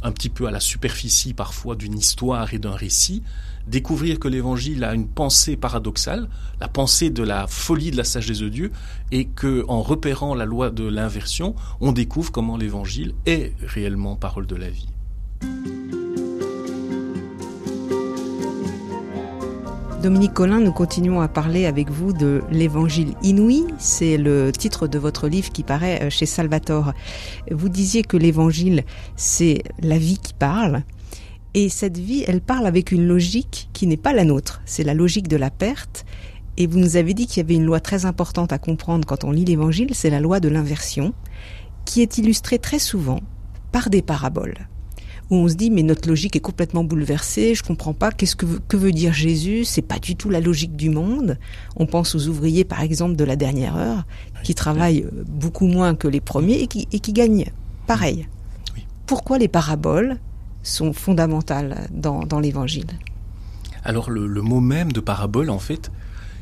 un petit peu à la superficie parfois d'une histoire et d'un récit, découvrir que l'évangile a une pensée paradoxale, la pensée de la folie de la sagesse de Dieu, et que en repérant la loi de l'inversion, on découvre comment l'évangile est réellement parole de la vie. Dominique Collin, nous continuons à parler avec vous de l'Évangile inouï. C'est le titre de votre livre qui paraît euh, chez Salvatore. Vous disiez que l'Évangile, c'est la vie qui parle. Et cette vie, elle parle avec une logique qui n'est pas la nôtre. C'est la logique de la perte. Et vous nous avez dit qu'il y avait une loi très importante à comprendre quand on lit l'évangile, c'est la loi de l'inversion, qui est illustrée très souvent par des paraboles. Où on se dit, mais notre logique est complètement bouleversée, je comprends pas, qu'est-ce que, que veut dire Jésus, c'est pas du tout la logique du monde. On pense aux ouvriers, par exemple, de la dernière heure, qui travaillent beaucoup moins que les premiers et qui, et qui gagnent pareil. Pourquoi les paraboles sont fondamentales dans, dans l'évangile? Alors le, mot même de parabole, en fait,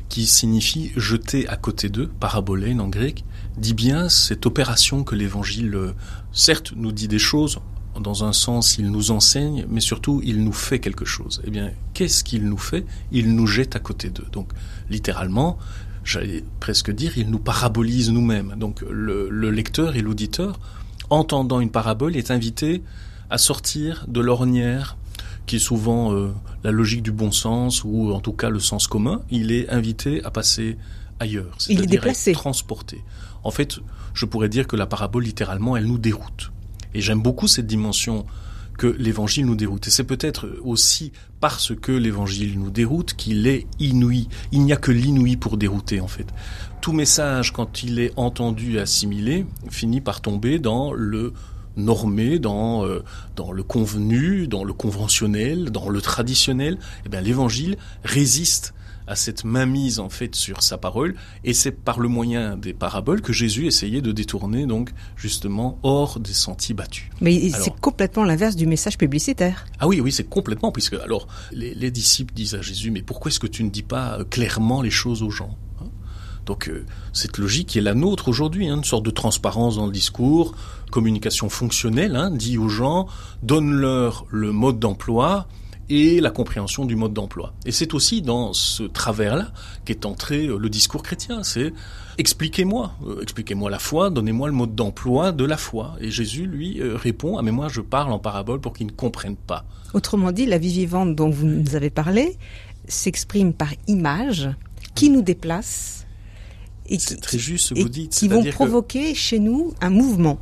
qui signifie jeter à côté d'eux, parabolène en grec, dit bien cette opération que l'évangile, euh, certes, nous dit des choses, dans un sens, il nous enseigne, mais surtout, il nous fait quelque chose. Eh bien, qu'est-ce qu'il nous fait? Il nous jette à côté d'eux. Donc, littéralement, j'allais presque dire, il nous parabolise nous-mêmes. Donc, le, le lecteur et l'auditeur, entendant une parabole, est invité à sortir de l'ornière qui est souvent euh, la logique du bon sens ou en tout cas le sens commun, il est invité à passer ailleurs, c'est-à-dire être transporté. En fait, je pourrais dire que la parabole, littéralement, elle nous déroute. Et j'aime beaucoup cette dimension que l'évangile nous déroute. Et c'est peut-être aussi parce que l'évangile nous déroute qu'il est inouï. Il n'y a que l'inouï pour dérouter, en fait. Tout message, quand il est entendu et assimilé, finit par tomber dans le normé dans euh, dans le convenu, dans le conventionnel, dans le traditionnel, eh bien l'évangile résiste à cette mainmise en fait sur sa parole et c'est par le moyen des paraboles que Jésus essayait de détourner donc justement hors des sentiers battus. Mais c'est complètement l'inverse du message publicitaire. Ah oui oui c'est complètement puisque alors les, les disciples disent à Jésus mais pourquoi est-ce que tu ne dis pas euh, clairement les choses aux gens? Donc euh, cette logique qui est la nôtre aujourd'hui, hein, une sorte de transparence dans le discours, communication fonctionnelle, hein, dit aux gens, donne-leur le mode d'emploi et la compréhension du mode d'emploi. Et c'est aussi dans ce travers-là qu'est entré euh, le discours chrétien. C'est expliquez-moi, euh, expliquez-moi la foi, donnez-moi le mode d'emploi de la foi. Et Jésus, lui, répond, ah mais moi je parle en parabole pour qu'ils ne comprennent pas. Autrement dit, la vie vivante dont vous nous avez parlé s'exprime par image qui nous déplace c'est très juste ce que vous dites. Qui vont provoquer chez nous un mouvement.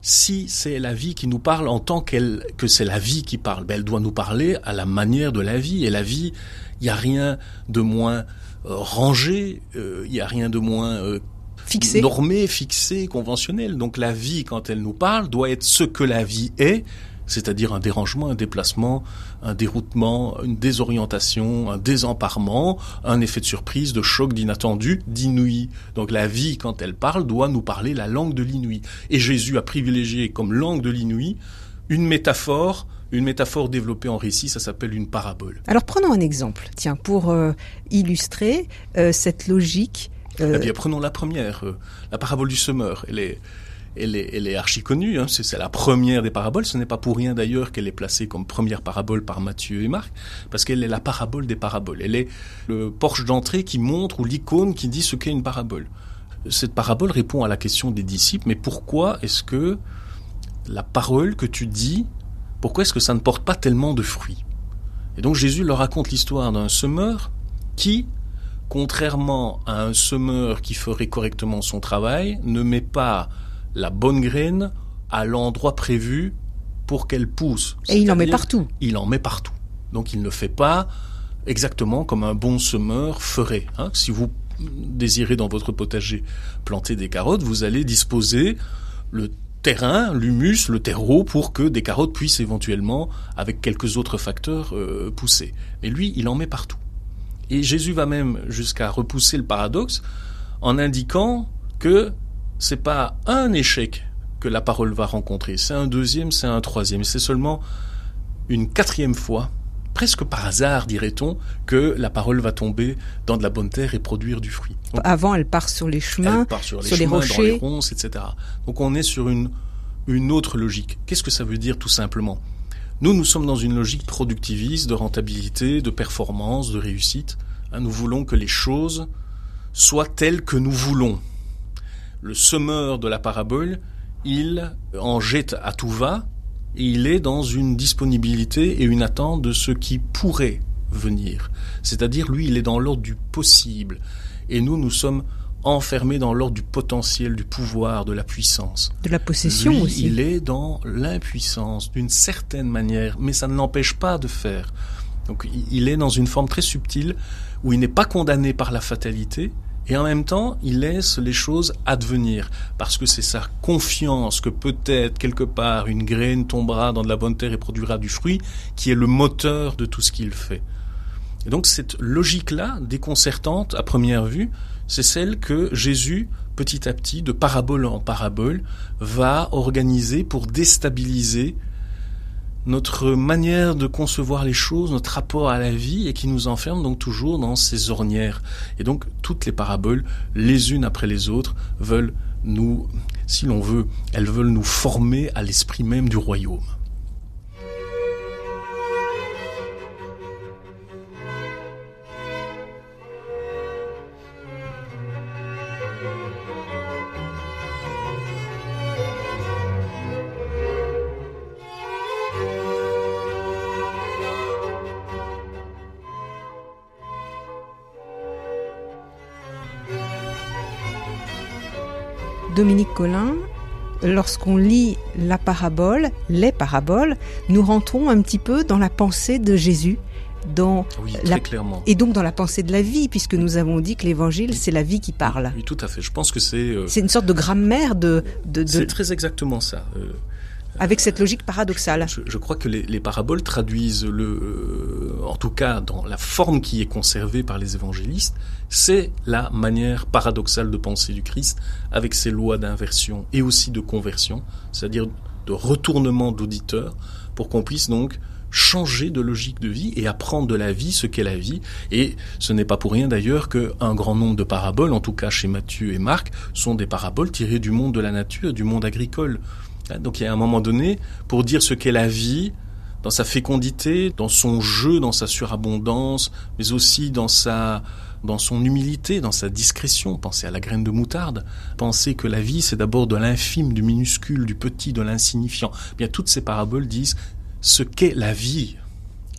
Si c'est la vie qui nous parle en tant qu'elle que c'est la vie qui parle, ben elle doit nous parler à la manière de la vie. Et la vie, il n'y a rien de moins euh, rangé, euh, il n'y a rien de moins euh, fixé. normé, fixé, conventionnel. Donc la vie, quand elle nous parle, doit être ce que la vie est c'est-à-dire un dérangement, un déplacement, un déroutement, une désorientation, un désemparement, un effet de surprise, de choc, d'inattendu, d'inouï. Donc la vie, quand elle parle, doit nous parler la langue de l'inouï. Et Jésus a privilégié comme langue de l'inouï une métaphore une métaphore développée en récit, ça s'appelle une parabole. Alors prenons un exemple, tiens, pour euh, illustrer euh, cette logique. Euh... Eh bien, prenons la première, euh, la parabole du semeur. Elle est, elle est, elle archi connue. Hein. C'est la première des paraboles. Ce n'est pas pour rien d'ailleurs qu'elle est placée comme première parabole par Matthieu et Marc, parce qu'elle est la parabole des paraboles. Elle est le porche d'entrée qui montre ou l'icône qui dit ce qu'est une parabole. Cette parabole répond à la question des disciples, mais pourquoi est-ce que la parole que tu dis, pourquoi est-ce que ça ne porte pas tellement de fruits? Et donc Jésus leur raconte l'histoire d'un semeur qui, contrairement à un semeur qui ferait correctement son travail, ne met pas la bonne graine à l'endroit prévu pour qu'elle pousse. Et il en met partout. Il en met partout. Donc il ne fait pas exactement comme un bon semeur ferait. Hein. Si vous désirez dans votre potager planter des carottes, vous allez disposer le terrain, l'humus, le terreau pour que des carottes puissent éventuellement, avec quelques autres facteurs, euh, pousser. Mais lui, il en met partout. Et Jésus va même jusqu'à repousser le paradoxe en indiquant que c'est pas un échec que la parole va rencontrer, c'est un deuxième, c'est un troisième, c'est seulement une quatrième fois, presque par hasard dirait-on, que la parole va tomber dans de la bonne terre et produire du fruit. Avant, elle part sur les chemins, sur les, rochers, dans les ronces, etc. Donc on est sur une, une autre logique. Qu'est-ce que ça veut dire tout simplement? Nous, nous sommes dans une logique productiviste, de rentabilité, de performance, de réussite. Hein, nous voulons que les choses soient telles que nous voulons le semeur de la parabole, il en jette à tout va et il est dans une disponibilité et une attente de ce qui pourrait venir. C'est-à-dire, lui, il est dans l'ordre du possible. Et nous, nous sommes enfermés dans l'ordre du potentiel, du pouvoir, de la puissance. De la possession aussi. Il est dans l'impuissance, d'une certaine manière, mais ça ne l'empêche pas de faire. Donc il est dans une forme très subtile où il n'est pas condamné par la fatalité, et en même temps, il laisse les choses advenir, parce que c'est sa confiance que peut-être quelque part une graine tombera dans de la bonne terre et produira du fruit, qui est le moteur de tout ce qu'il fait. Et donc cette logique-là, déconcertante à première vue, c'est celle que Jésus, petit à petit, de parabole en parabole, va organiser pour déstabiliser notre manière de concevoir les choses, notre rapport à la vie, et qui nous enferme donc toujours dans ces ornières. Et donc toutes les paraboles, les unes après les autres, veulent nous, si l'on veut, elles veulent nous former à l'esprit même du royaume. Dominique Collin, lorsqu'on lit la parabole, les paraboles, nous rentrons un petit peu dans la pensée de Jésus. Dans la... clairement. Et donc dans la pensée de la vie, puisque nous avons dit que l'évangile, c'est la vie qui parle. Oui, tout à fait. Je pense que c'est... Euh, c'est une sorte de grammaire de... de, C'est très exactement ça. Euh, avec cette logique paradoxale. Je, crois que les, paraboles traduisent le, euh, en tout cas dans la forme qui est conservée par les évangélistes, c'est la manière paradoxale de penser du Christ avec ses lois d'inversion et aussi de conversion, c'est-à-dire de retournement d'auditeur pour qu'on puisse donc changer de logique de vie et apprendre de la vie ce qu'est la vie. Et ce n'est pas pour rien d'ailleurs qu'un grand nombre de paraboles, en tout cas chez Matthieu et Marc, sont des paraboles tirées du monde de la nature, du monde agricole. Donc il y a un moment donné, pour dire ce qu'est la vie, dans sa fécondité, dans son jeu, dans sa surabondance, mais aussi dans sa dans son humilité, dans sa discrétion. Pensez à la graine de moutarde. Pensez que la vie, c'est d'abord de l'infime, du minuscule, du petit, de l'insignifiant. Bien, toutes ces paraboles disent ce qu'est la vie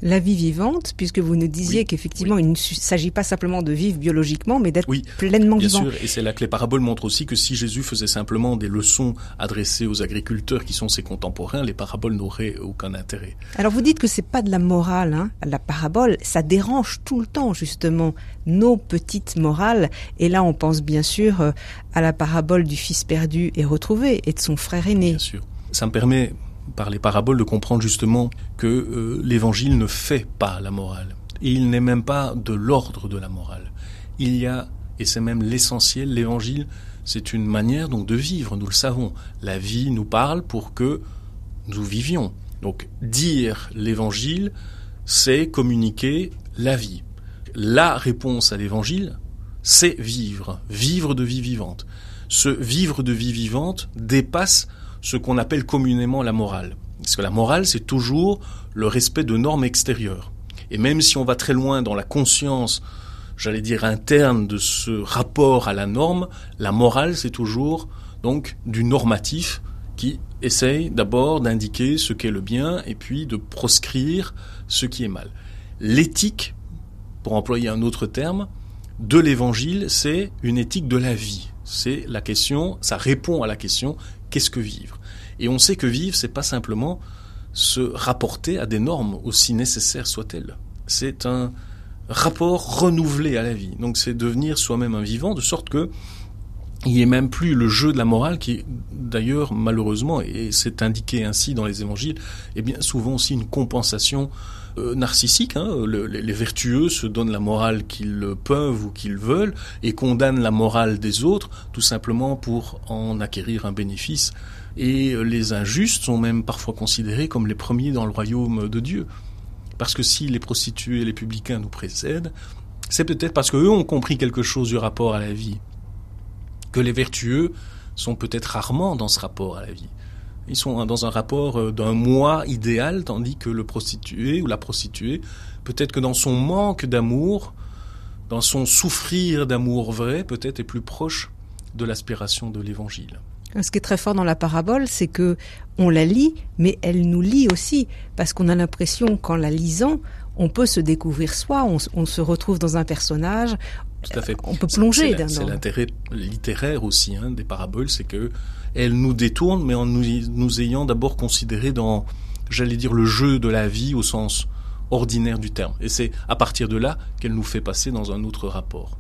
la vie vivante, puisque vous nous disiez qu'effectivement, il ne s'agit pas simplement de vivre biologiquement, mais d'être pleinement bien vivant. Sûr, et c'est là que les paraboles montrent aussi que si Jésus faisait simplement des leçons adressées aux agriculteurs qui sont ses contemporains, les paraboles n'auraient aucun intérêt. Alors vous dites que c'est pas de la morale, hein. la parabole, ça dérange tout le temps justement nos petites morales. Et là, on pense bien sûr euh, à la parabole du fils perdu et retrouvé et de son frère aîné. Bien sûr. Ça me permet par les paraboles de comprendre justement que euh, l'évangile ne fait pas la morale. Il n'est même pas de l'ordre de la morale. Il y a, et c'est même l'essentiel, l'évangile, c'est une manière donc de vivre, nous le savons. La vie nous parle pour que nous vivions. Donc dire l'évangile, c'est communiquer la vie. La réponse à l'évangile, c'est vivre, vivre de vie vivante. ce vivre de vie vivante dépasse ce qu'on appelle communément la morale. Parce que la morale, c'est toujours le respect de normes extérieures. Et même si on va très loin dans la conscience, j'allais dire interne de ce rapport à la norme, la morale, c'est toujours donc du normatif qui essaye d'abord d'indiquer ce qu'est le bien et puis de proscrire ce qui est mal. L'éthique, pour employer un autre terme, de l'évangile, c'est une éthique de la vie. C'est la question, ça répond à la question qu'est-ce que vivre Et on sait que vivre, c'est pas simplement se rapporter à des normes, aussi nécessaires soient-elles. C'est un rapport renouvelé à la vie. Donc c'est devenir soi-même un vivant, de sorte que il n'y ait même plus le jeu de la morale qui, d'ailleurs, malheureusement, et c'est indiqué ainsi dans les évangiles, est bien souvent aussi une compensation narcissique. Hein. les, vertueux se donnent la morale qu'ils peuvent ou qu'ils veulent et condamnent la morale des autres tout simplement pour en acquérir un bénéfice. Et les injustes sont même parfois considérés comme les premiers dans le royaume de Dieu. Parce que si les prostituées et les publicains nous précèdent, c'est peut-être parce qu'eux ont compris quelque chose du rapport à la vie que les vertueux sont peut-être rarement dans ce rapport à la vie. Ils sont dans un rapport euh, d'un moi idéal, tandis que le prostitué ou la prostituée, peut-être que dans son manque d'amour, dans son souffrir d'amour vrai, peut-être est plus proche de l'aspiration de l'évangile. Ce qui est très fort dans la parabole, c'est que on la lit, mais elle nous lit aussi, parce qu'on a l'impression qu'en la lisant, on peut se découvrir soi, on, se retrouve dans un personnage, tout à fait. On peut plonger. C'est l'intérêt littéraire aussi hein, des paraboles, c'est que elles nous détournent, mais en nous, nous ayant d'abord considéré dans, j'allais dire, le jeu de la vie au sens ordinaire du terme. Et c'est à partir de là qu'elle nous fait passer dans un autre rapport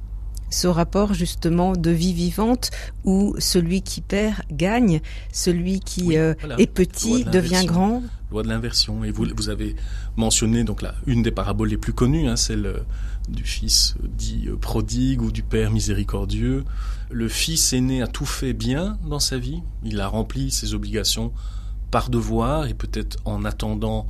ce rapport justement de vie vivante où celui qui perd gagne, celui qui euh, est petit devient grand. Loi de l'inversion. Et vous, vous avez mentionné donc là une des paraboles les plus connues, hein, celle euh, du fils dit euh, prodigue ou du père miséricordieux. Le fils aîné a tout fait bien dans sa vie. Il a rempli ses obligations par devoir et peut-être en attendant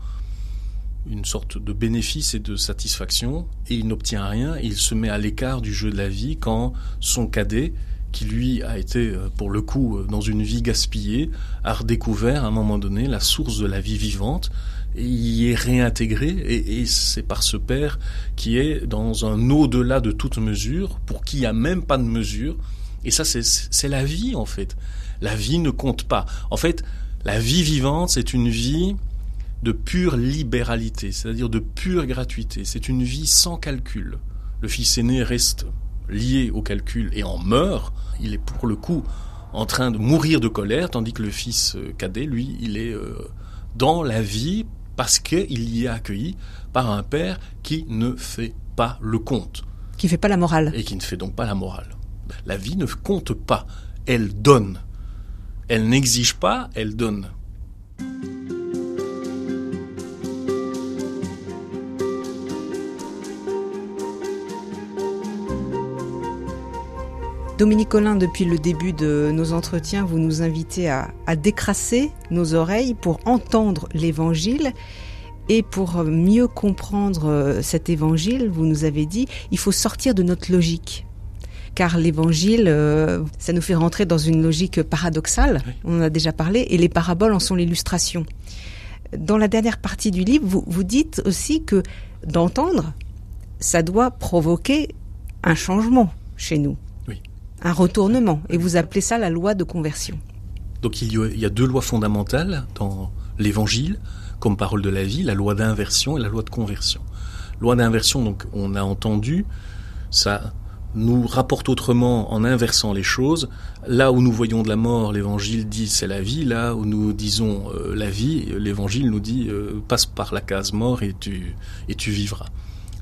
une sorte de bénéfice et de satisfaction, et il n'obtient rien, et il se met à l'écart du jeu de la vie quand son cadet, qui lui a été euh, pour le coup euh, dans une vie gaspillée, a redécouvert à un moment donné la source de la vie vivante, et y est réintégré, et, c'est par ce père qui est dans un au-delà de toute mesure, pour qui il n'y a même pas de mesure, et ça c'est la vie en fait. La vie ne compte pas. En fait, la vie vivante, c'est une vie de pure libéralité, c'est-à-dire de pure gratuité. C'est une vie sans calcul. Le fils aîné reste lié au calcul et en meurt. Il est pour le coup en train de mourir de colère, tandis que le fils euh, cadet, lui, il est euh, dans la vie parce qu'il y est accueilli par un père qui ne fait pas le compte. Qui ne fait pas la morale. Et qui ne fait donc pas la morale. La vie ne compte pas, elle donne. Elle n'exige pas, elle donne. Dominique Collin, depuis le début de nos entretiens, vous nous invitez à, décrasser nos oreilles pour entendre l'évangile. Et pour mieux comprendre euh, cet évangile, vous nous avez dit, il faut sortir de notre logique. Car l'évangile, euh, ça nous fait rentrer dans une logique paradoxale, on en a déjà parlé, et les paraboles en sont l'illustration. Dans la dernière partie du livre, vous, vous dites aussi que d'entendre, ça doit provoquer un changement chez nous un retournement. Et vous appelez ça la loi de conversion. Donc il y a, deux lois fondamentales dans l'Évangile comme parole de la vie, la loi d'inversion et la loi de conversion. Loi d'inversion, donc on a entendu, ça nous rapporte autrement en inversant les choses. Là où nous voyons de la mort, l'évangile dit c'est la vie. Là où nous disons euh, la vie, l'évangile nous dit euh, passe par la case mort et tu, et tu vivras.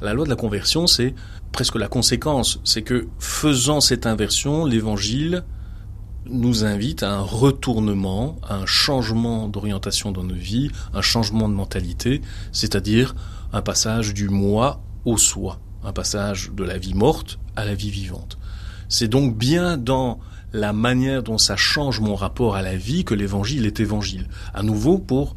La loi de la conversion, c'est presque la conséquence. C'est que faisant cette inversion, l'évangile nous invite à un retournement, à un changement d'orientation dans nos vies, un changement de mentalité, c'est-à-dire un passage du moi au soi, un passage de la vie morte à la vie vivante. C'est donc bien dans la manière dont ça change mon rapport à la vie que l'évangile est évangile. À nouveau pour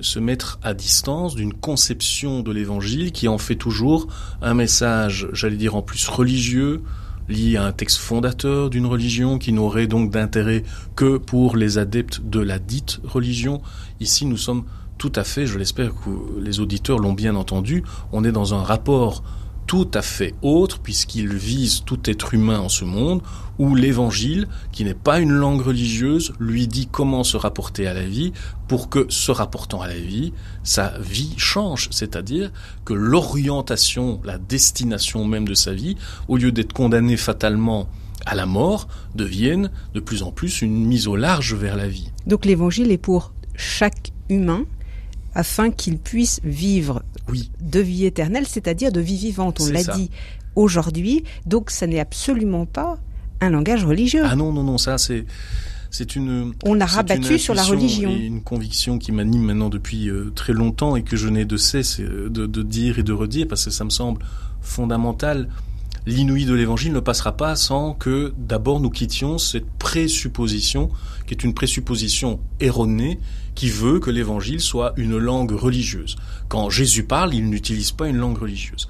se mettre à distance d'une conception de l'évangile qui en fait toujours un message, j'allais dire en plus religieux, lié à un texte fondateur d'une religion qui n'aurait donc d'intérêt que pour les adeptes de la dite religion. Ici, nous sommes tout à fait, je l'espère que les auditeurs l'ont bien entendu, on est dans un rapport tout à fait autre, puisqu'il vise tout être humain en ce monde, où l'évangile, qui n'est pas une langue religieuse, lui dit comment se rapporter à la vie, pour que, se rapportant à la vie, sa vie change, c'est-à-dire que l'orientation, la destination même de sa vie, au lieu d'être condamnée fatalement à la mort, devienne de plus en plus une mise au large vers la vie. Donc l'évangile est pour chaque humain, afin qu'il puisse vivre oui. de vie éternelle, c'est-à-dire de vie vivante. On l'a dit aujourd'hui. Donc, ça n'est absolument pas un langage religieux. Ah non, non, non, ça c'est c'est une. On a rabattu sur la religion. Et une conviction qui m'anime maintenant depuis euh, très longtemps et que je n'ai de cesse euh, de, de, dire et de redire parce que ça me semble fondamental. L'inouï de l'évangile ne passera pas sans que d'abord nous quittions cette présupposition qui est une présupposition erronée qui veut que l'évangile soit une langue religieuse. Quand Jésus parle, il n'utilise pas une langue religieuse.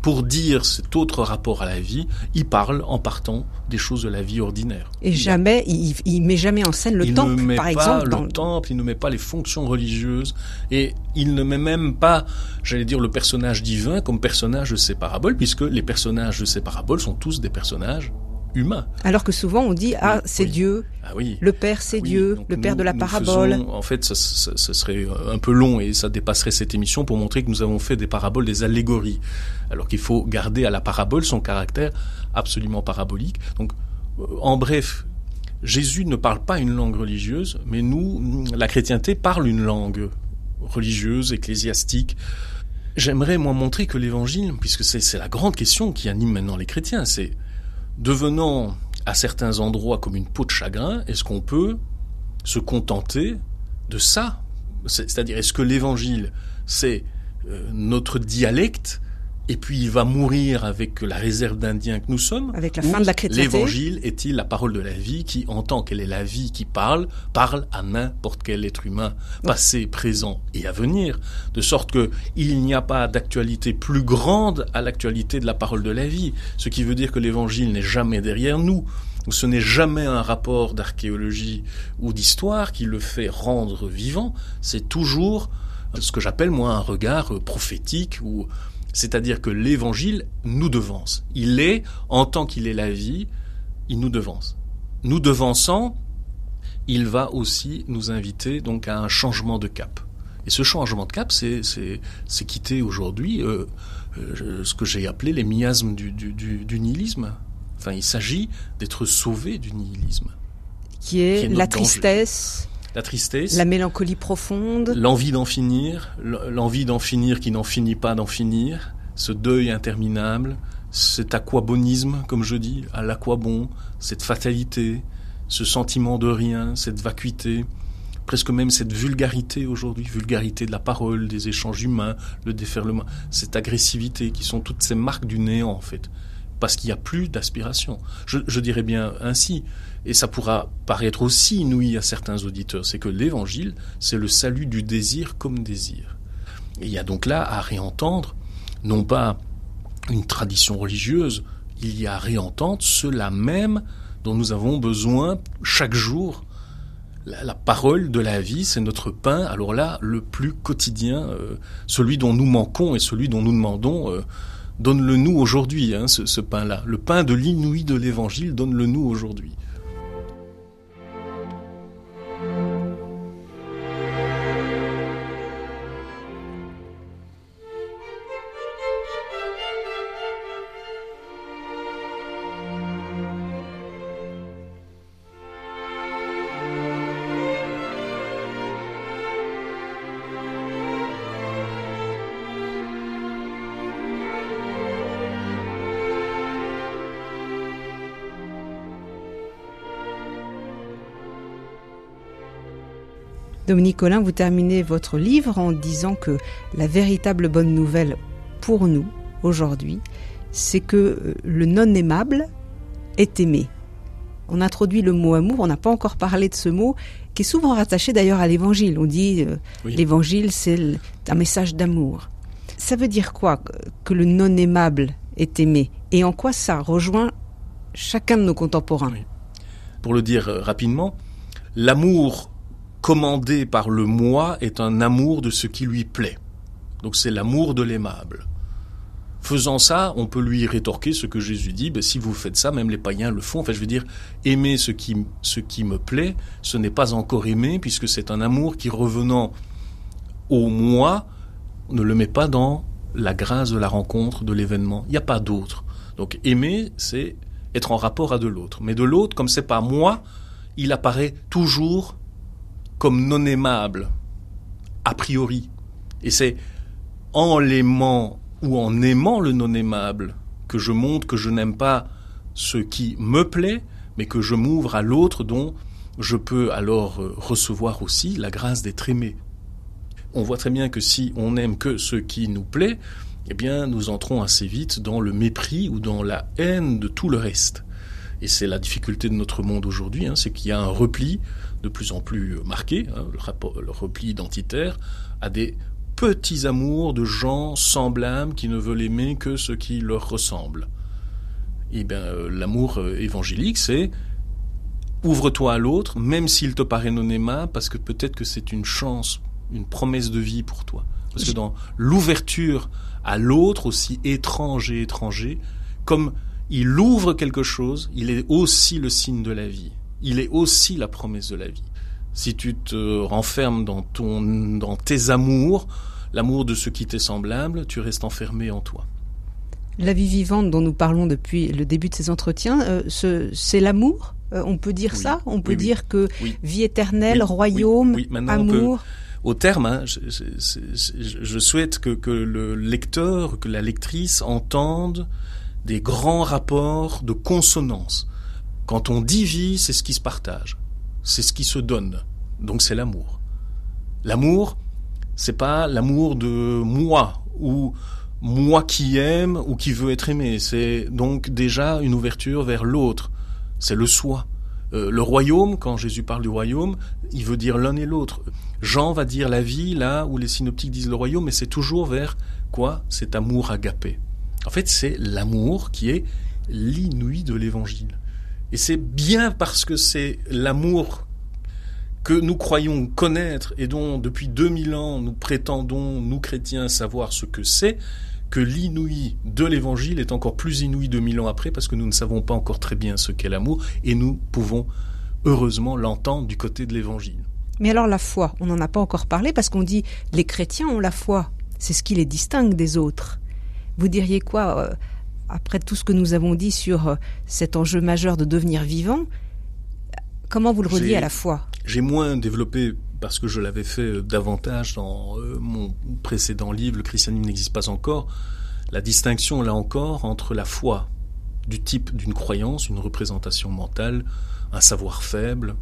Pour dire cet autre rapport à la vie, il parle en partant des choses de la vie ordinaire. Et jamais, il, il met jamais en scène le il temple, ne met par pas exemple. Le temple, il ne met pas les fonctions religieuses, et il ne met même pas, j'allais dire, le personnage divin comme personnage de ses paraboles, puisque les personnages de ses paraboles sont tous des personnages humains. Alors que souvent on dit ah c'est oui. Dieu, Ah oui. le Père c'est Oui, Dieu, donc le Père nous- de la parabole. faisons- en fait, ce, ce- ce serait un peu long et ça dépasserait cette émission pour montrer que nous avons fait des paraboles, des allégories. Alors qu'il faut garder à la parabole son caractère absolument parabolique. Donc, euh, en bref, Jésus ne parle pas une langue religieuse, mais nous, la chrétienté parle une langue religieuse, ecclésiastique. J'aimerais, moi, montrer que l'évangile, puisque c'est c'est la grande question qui anime maintenant les chrétiens, c'est devenant à certains endroits comme une peau de chagrin, est-ce qu'on peut se contenter de ça? C'est- C'est-à-dire, est-ce que l'évangile, c'est euh, notre dialecte, et puis il va mourir avec la réserve d'Indiens que nous sommes Avec la fin de la chrétienté. L'évangile est-il la parole de la vie qui, en tant qu'elle est la vie qui parle, parle à n'importe quel être humain, passé, présent et à venir, de sorte que il n'y a pas d'actualité plus grande à l'actualité de la parole de la vie, ce qui veut dire que l'évangile n'est jamais derrière nous. Ce n'est jamais un rapport d'archéologie ou d'histoire qui le fait rendre vivant, c'est toujours ce que j'appelle moi un regard prophétique ou c'est-à-dire que l'évangile nous devance. Il est, en tant qu'il est la vie, il nous devance. Nous devançant, il va aussi nous inviter donc à un changement de cap. Et ce changement de cap, c'est c'est c'est quitter aujourd'hui euh, euh, ce que j'ai appelé les miasmes du, du, du, du nihilisme. Enfin, il s'agit d'être sauvé du nihilisme. qui est, qui est la danger. tristesse, La tristesse, la mélancolie profonde. L'envie d'en finir, l'envie d'en finir qui n'en finit pas d'en finir, ce deuil interminable, cet aquabonisme, comme je dis, à l'aquabon, cette fatalité, ce sentiment de rien, cette vacuité, presque même cette vulgarité aujourd'hui, vulgarité de la parole, des échanges humains, le déferlement, cette agressivité qui sont toutes ces marques du néant en fait, parce qu'il n'y a plus d'aspiration. Je, je dirais bien ainsi, et ça pourra paraître aussi inouï à certains auditeurs, c'est que l'évangile, c'est le salut du désir comme désir. Et il y a donc là à réentendre, non pas une tradition religieuse, il y a à réentendre cela même dont nous avons besoin chaque jour. La, parole de la vie, c'est notre pain, alors là, le plus quotidien, euh, celui dont nous manquons et celui dont nous demandons, euh, donne-le nous aujourd'hui, hein, ce, ce pain-là. Le pain de l'inouï de l'évangile, donne-le nous aujourd'hui. Collin, vous terminez votre livre en disant que la véritable bonne nouvelle pour nous, aujourd'hui, c'est que euh, le non aimable est aimé. On introduit le mot amour, on n'a pas encore parlé de ce mot, qui est souvent rattaché d'ailleurs à l'évangile. On dit euh, Oui. l'évangile, c'est un message d'amour. Ça veut dire quoi que le non aimable est aimé? Et en quoi ça rejoint chacun de nos contemporains? Pour le dire euh, rapidement, l'amour commandé par le moi est un amour de ce qui lui plaît. Donc c'est l'amour de l'aimable. Faisant ça, on peut lui rétorquer ce que Jésus dit, ben, si vous faites ça, même les païens le font. Enfin, je veux dire, aimer ce qui, ce qui me plaît, ce n'est pas encore aimer, puisque c'est un amour qui, revenant au moi, ne le met pas dans la grâce de la rencontre, de l'événement. Il n'y a pas d'autre. Donc aimer, c'est être en rapport à de l'autre. Mais de l'autre, comme c'est pas moi, il apparaît toujours comme non aimable, a priori. Et c'est en l'aimant ou en aimant le non aimable que je montre que je n'aime pas ce qui me plaît, mais que je m'ouvre à l'autre dont je peux alors euh, recevoir aussi la grâce d'être aimé. On voit très bien que si on n'aime que ce qui nous plaît, eh bien nous entrons assez vite dans le mépris ou dans la haine de tout le reste. Et c'est la difficulté de notre monde aujourd'hui, hein, c'est qu'il y a un repli de plus en plus marqué, hein, le, repli identitaire, à des petits amours de gens semblables qui ne veulent aimer que ce qui leur ressemble. Et eh bien, euh, l'amour euh, évangélique, c'est ouvre-toi à l'autre, même s'il te paraît non aimable, parce que peut-être que c'est une chance, une promesse de vie pour toi. Parce que dans l'ouverture à l'autre, aussi étrange et étranger, comme il ouvre quelque chose, il est aussi le signe de la vie. Il est aussi la promesse de la vie. Si tu te renfermes dans, ton, dans tes amours, l'amour de ce qui t'est semblable, tu restes enfermé en toi. La vie vivante dont nous parlons depuis le début de ces entretiens, euh, c'est l'amour euh, On peut dire ça? On peut dire que vie éternelle, royaume, amour. Au terme, hein, je, souhaite que, que, le lecteur, que la lectrice entende des grands rapports de consonance. Quand on dit vie, c'est ce qui se partage c'est ce qui se donne. Donc c'est l'amour. L'amour, c'est pas l'amour de moi ou moi qui aime ou qui veut être aimé. C'est donc déjà une ouverture vers l'autre. C'est le soi. Euh, le royaume, quand Jésus parle du royaume, il veut dire l'un et l'autre. Jean va dire la vie là où les synoptiques disent le royaume, mais c'est toujours vers quoi? Cet amour agapé. En fait, c'est l'amour qui est l'inouï de l'évangile. Et c'est bien parce que c'est l'amour que nous croyons connaître et dont depuis 2000 ans nous prétendons, nous chrétiens, savoir ce que c'est, que l'inouï de l'évangile est encore plus inouï 2000 ans après parce que nous ne savons pas encore très bien ce qu'est l'amour et nous pouvons heureusement l'entendre du côté de l'évangile. Mais alors la foi, on n'en a pas encore parlé parce qu'on dit les chrétiens ont la foi, c'est ce qui les distingue des autres. Vous diriez quoi euh, après tout ce que nous avons dit sur euh, cet enjeu majeur de devenir vivant, comment vous le reliez à la foi? J'ai moins développé parce que je l'avais fait euh, davantage dans mon précédent livre, Le christianisme n'existe pas encore, la distinction là encore entre la foi du type d'une croyance, une représentation mentale, un savoir faible,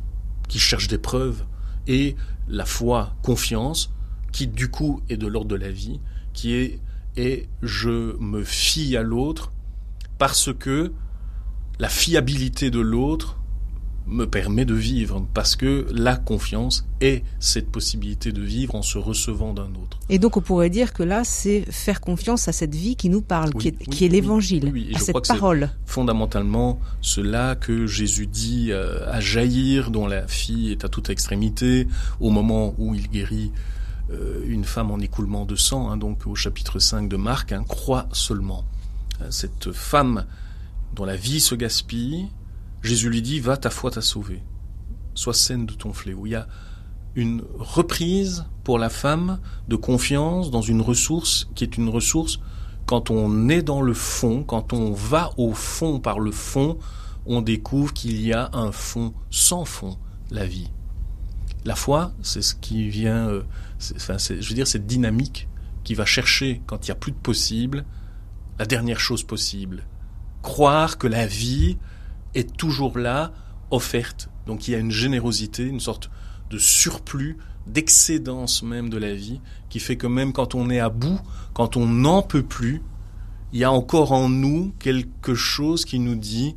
qui cherche des preuves, et la foi confiance, qui du coup est de l'ordre de la vie, qui est et je me fie à l'autre parce que la fiabilité de l'autre me permet de vivre, parce que la confiance est cette possibilité de vivre en se recevant d'un autre. Et donc on pourrait dire que là, c'est faire confiance à cette vie qui nous parle, qui est, l'évangile, à cette parole. fondamentalement cela que Jésus dit euh, à Jaïr, dont la fille est à toute extrémité, au moment où il guérit une femme en écoulement de sang, hein, donc au chapitre 5 de Marc, hein, croit seulement. Euh, cette femme dont la vie se gaspille, Jésus lui dit, va, ta foi t'a sauvé. Sois saine de ton fléau. Il y a une reprise pour la femme de confiance dans une ressource qui est une ressource quand on est dans le fond, quand on va au fond par le fond, on découvre qu'il y a un fond sans fond, la vie. La foi, c'est ce qui vient, euh, enfin, je veux dire, cette dynamique qui va chercher, quand il n'y a plus de possible, la dernière chose possible. Croire que la vie est toujours là, offerte. Donc il y a une générosité, une sorte de surplus, d'excédence même de la vie, qui fait que même quand on est à bout, quand on n'en peut plus, il y a encore en nous quelque chose qui nous dit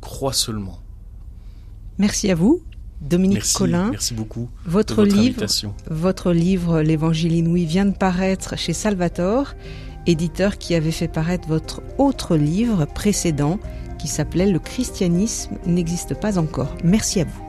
crois seulement. Merci à vous. Dominique merci, Collin. Merci beaucoup. Votre, livre, votre livre, L'Évangile inouï, vient de paraître chez Salvatore, éditeur qui avait fait paraître votre autre livre précédent, qui s'appelait Le christianisme n'existe pas encore. Merci à vous.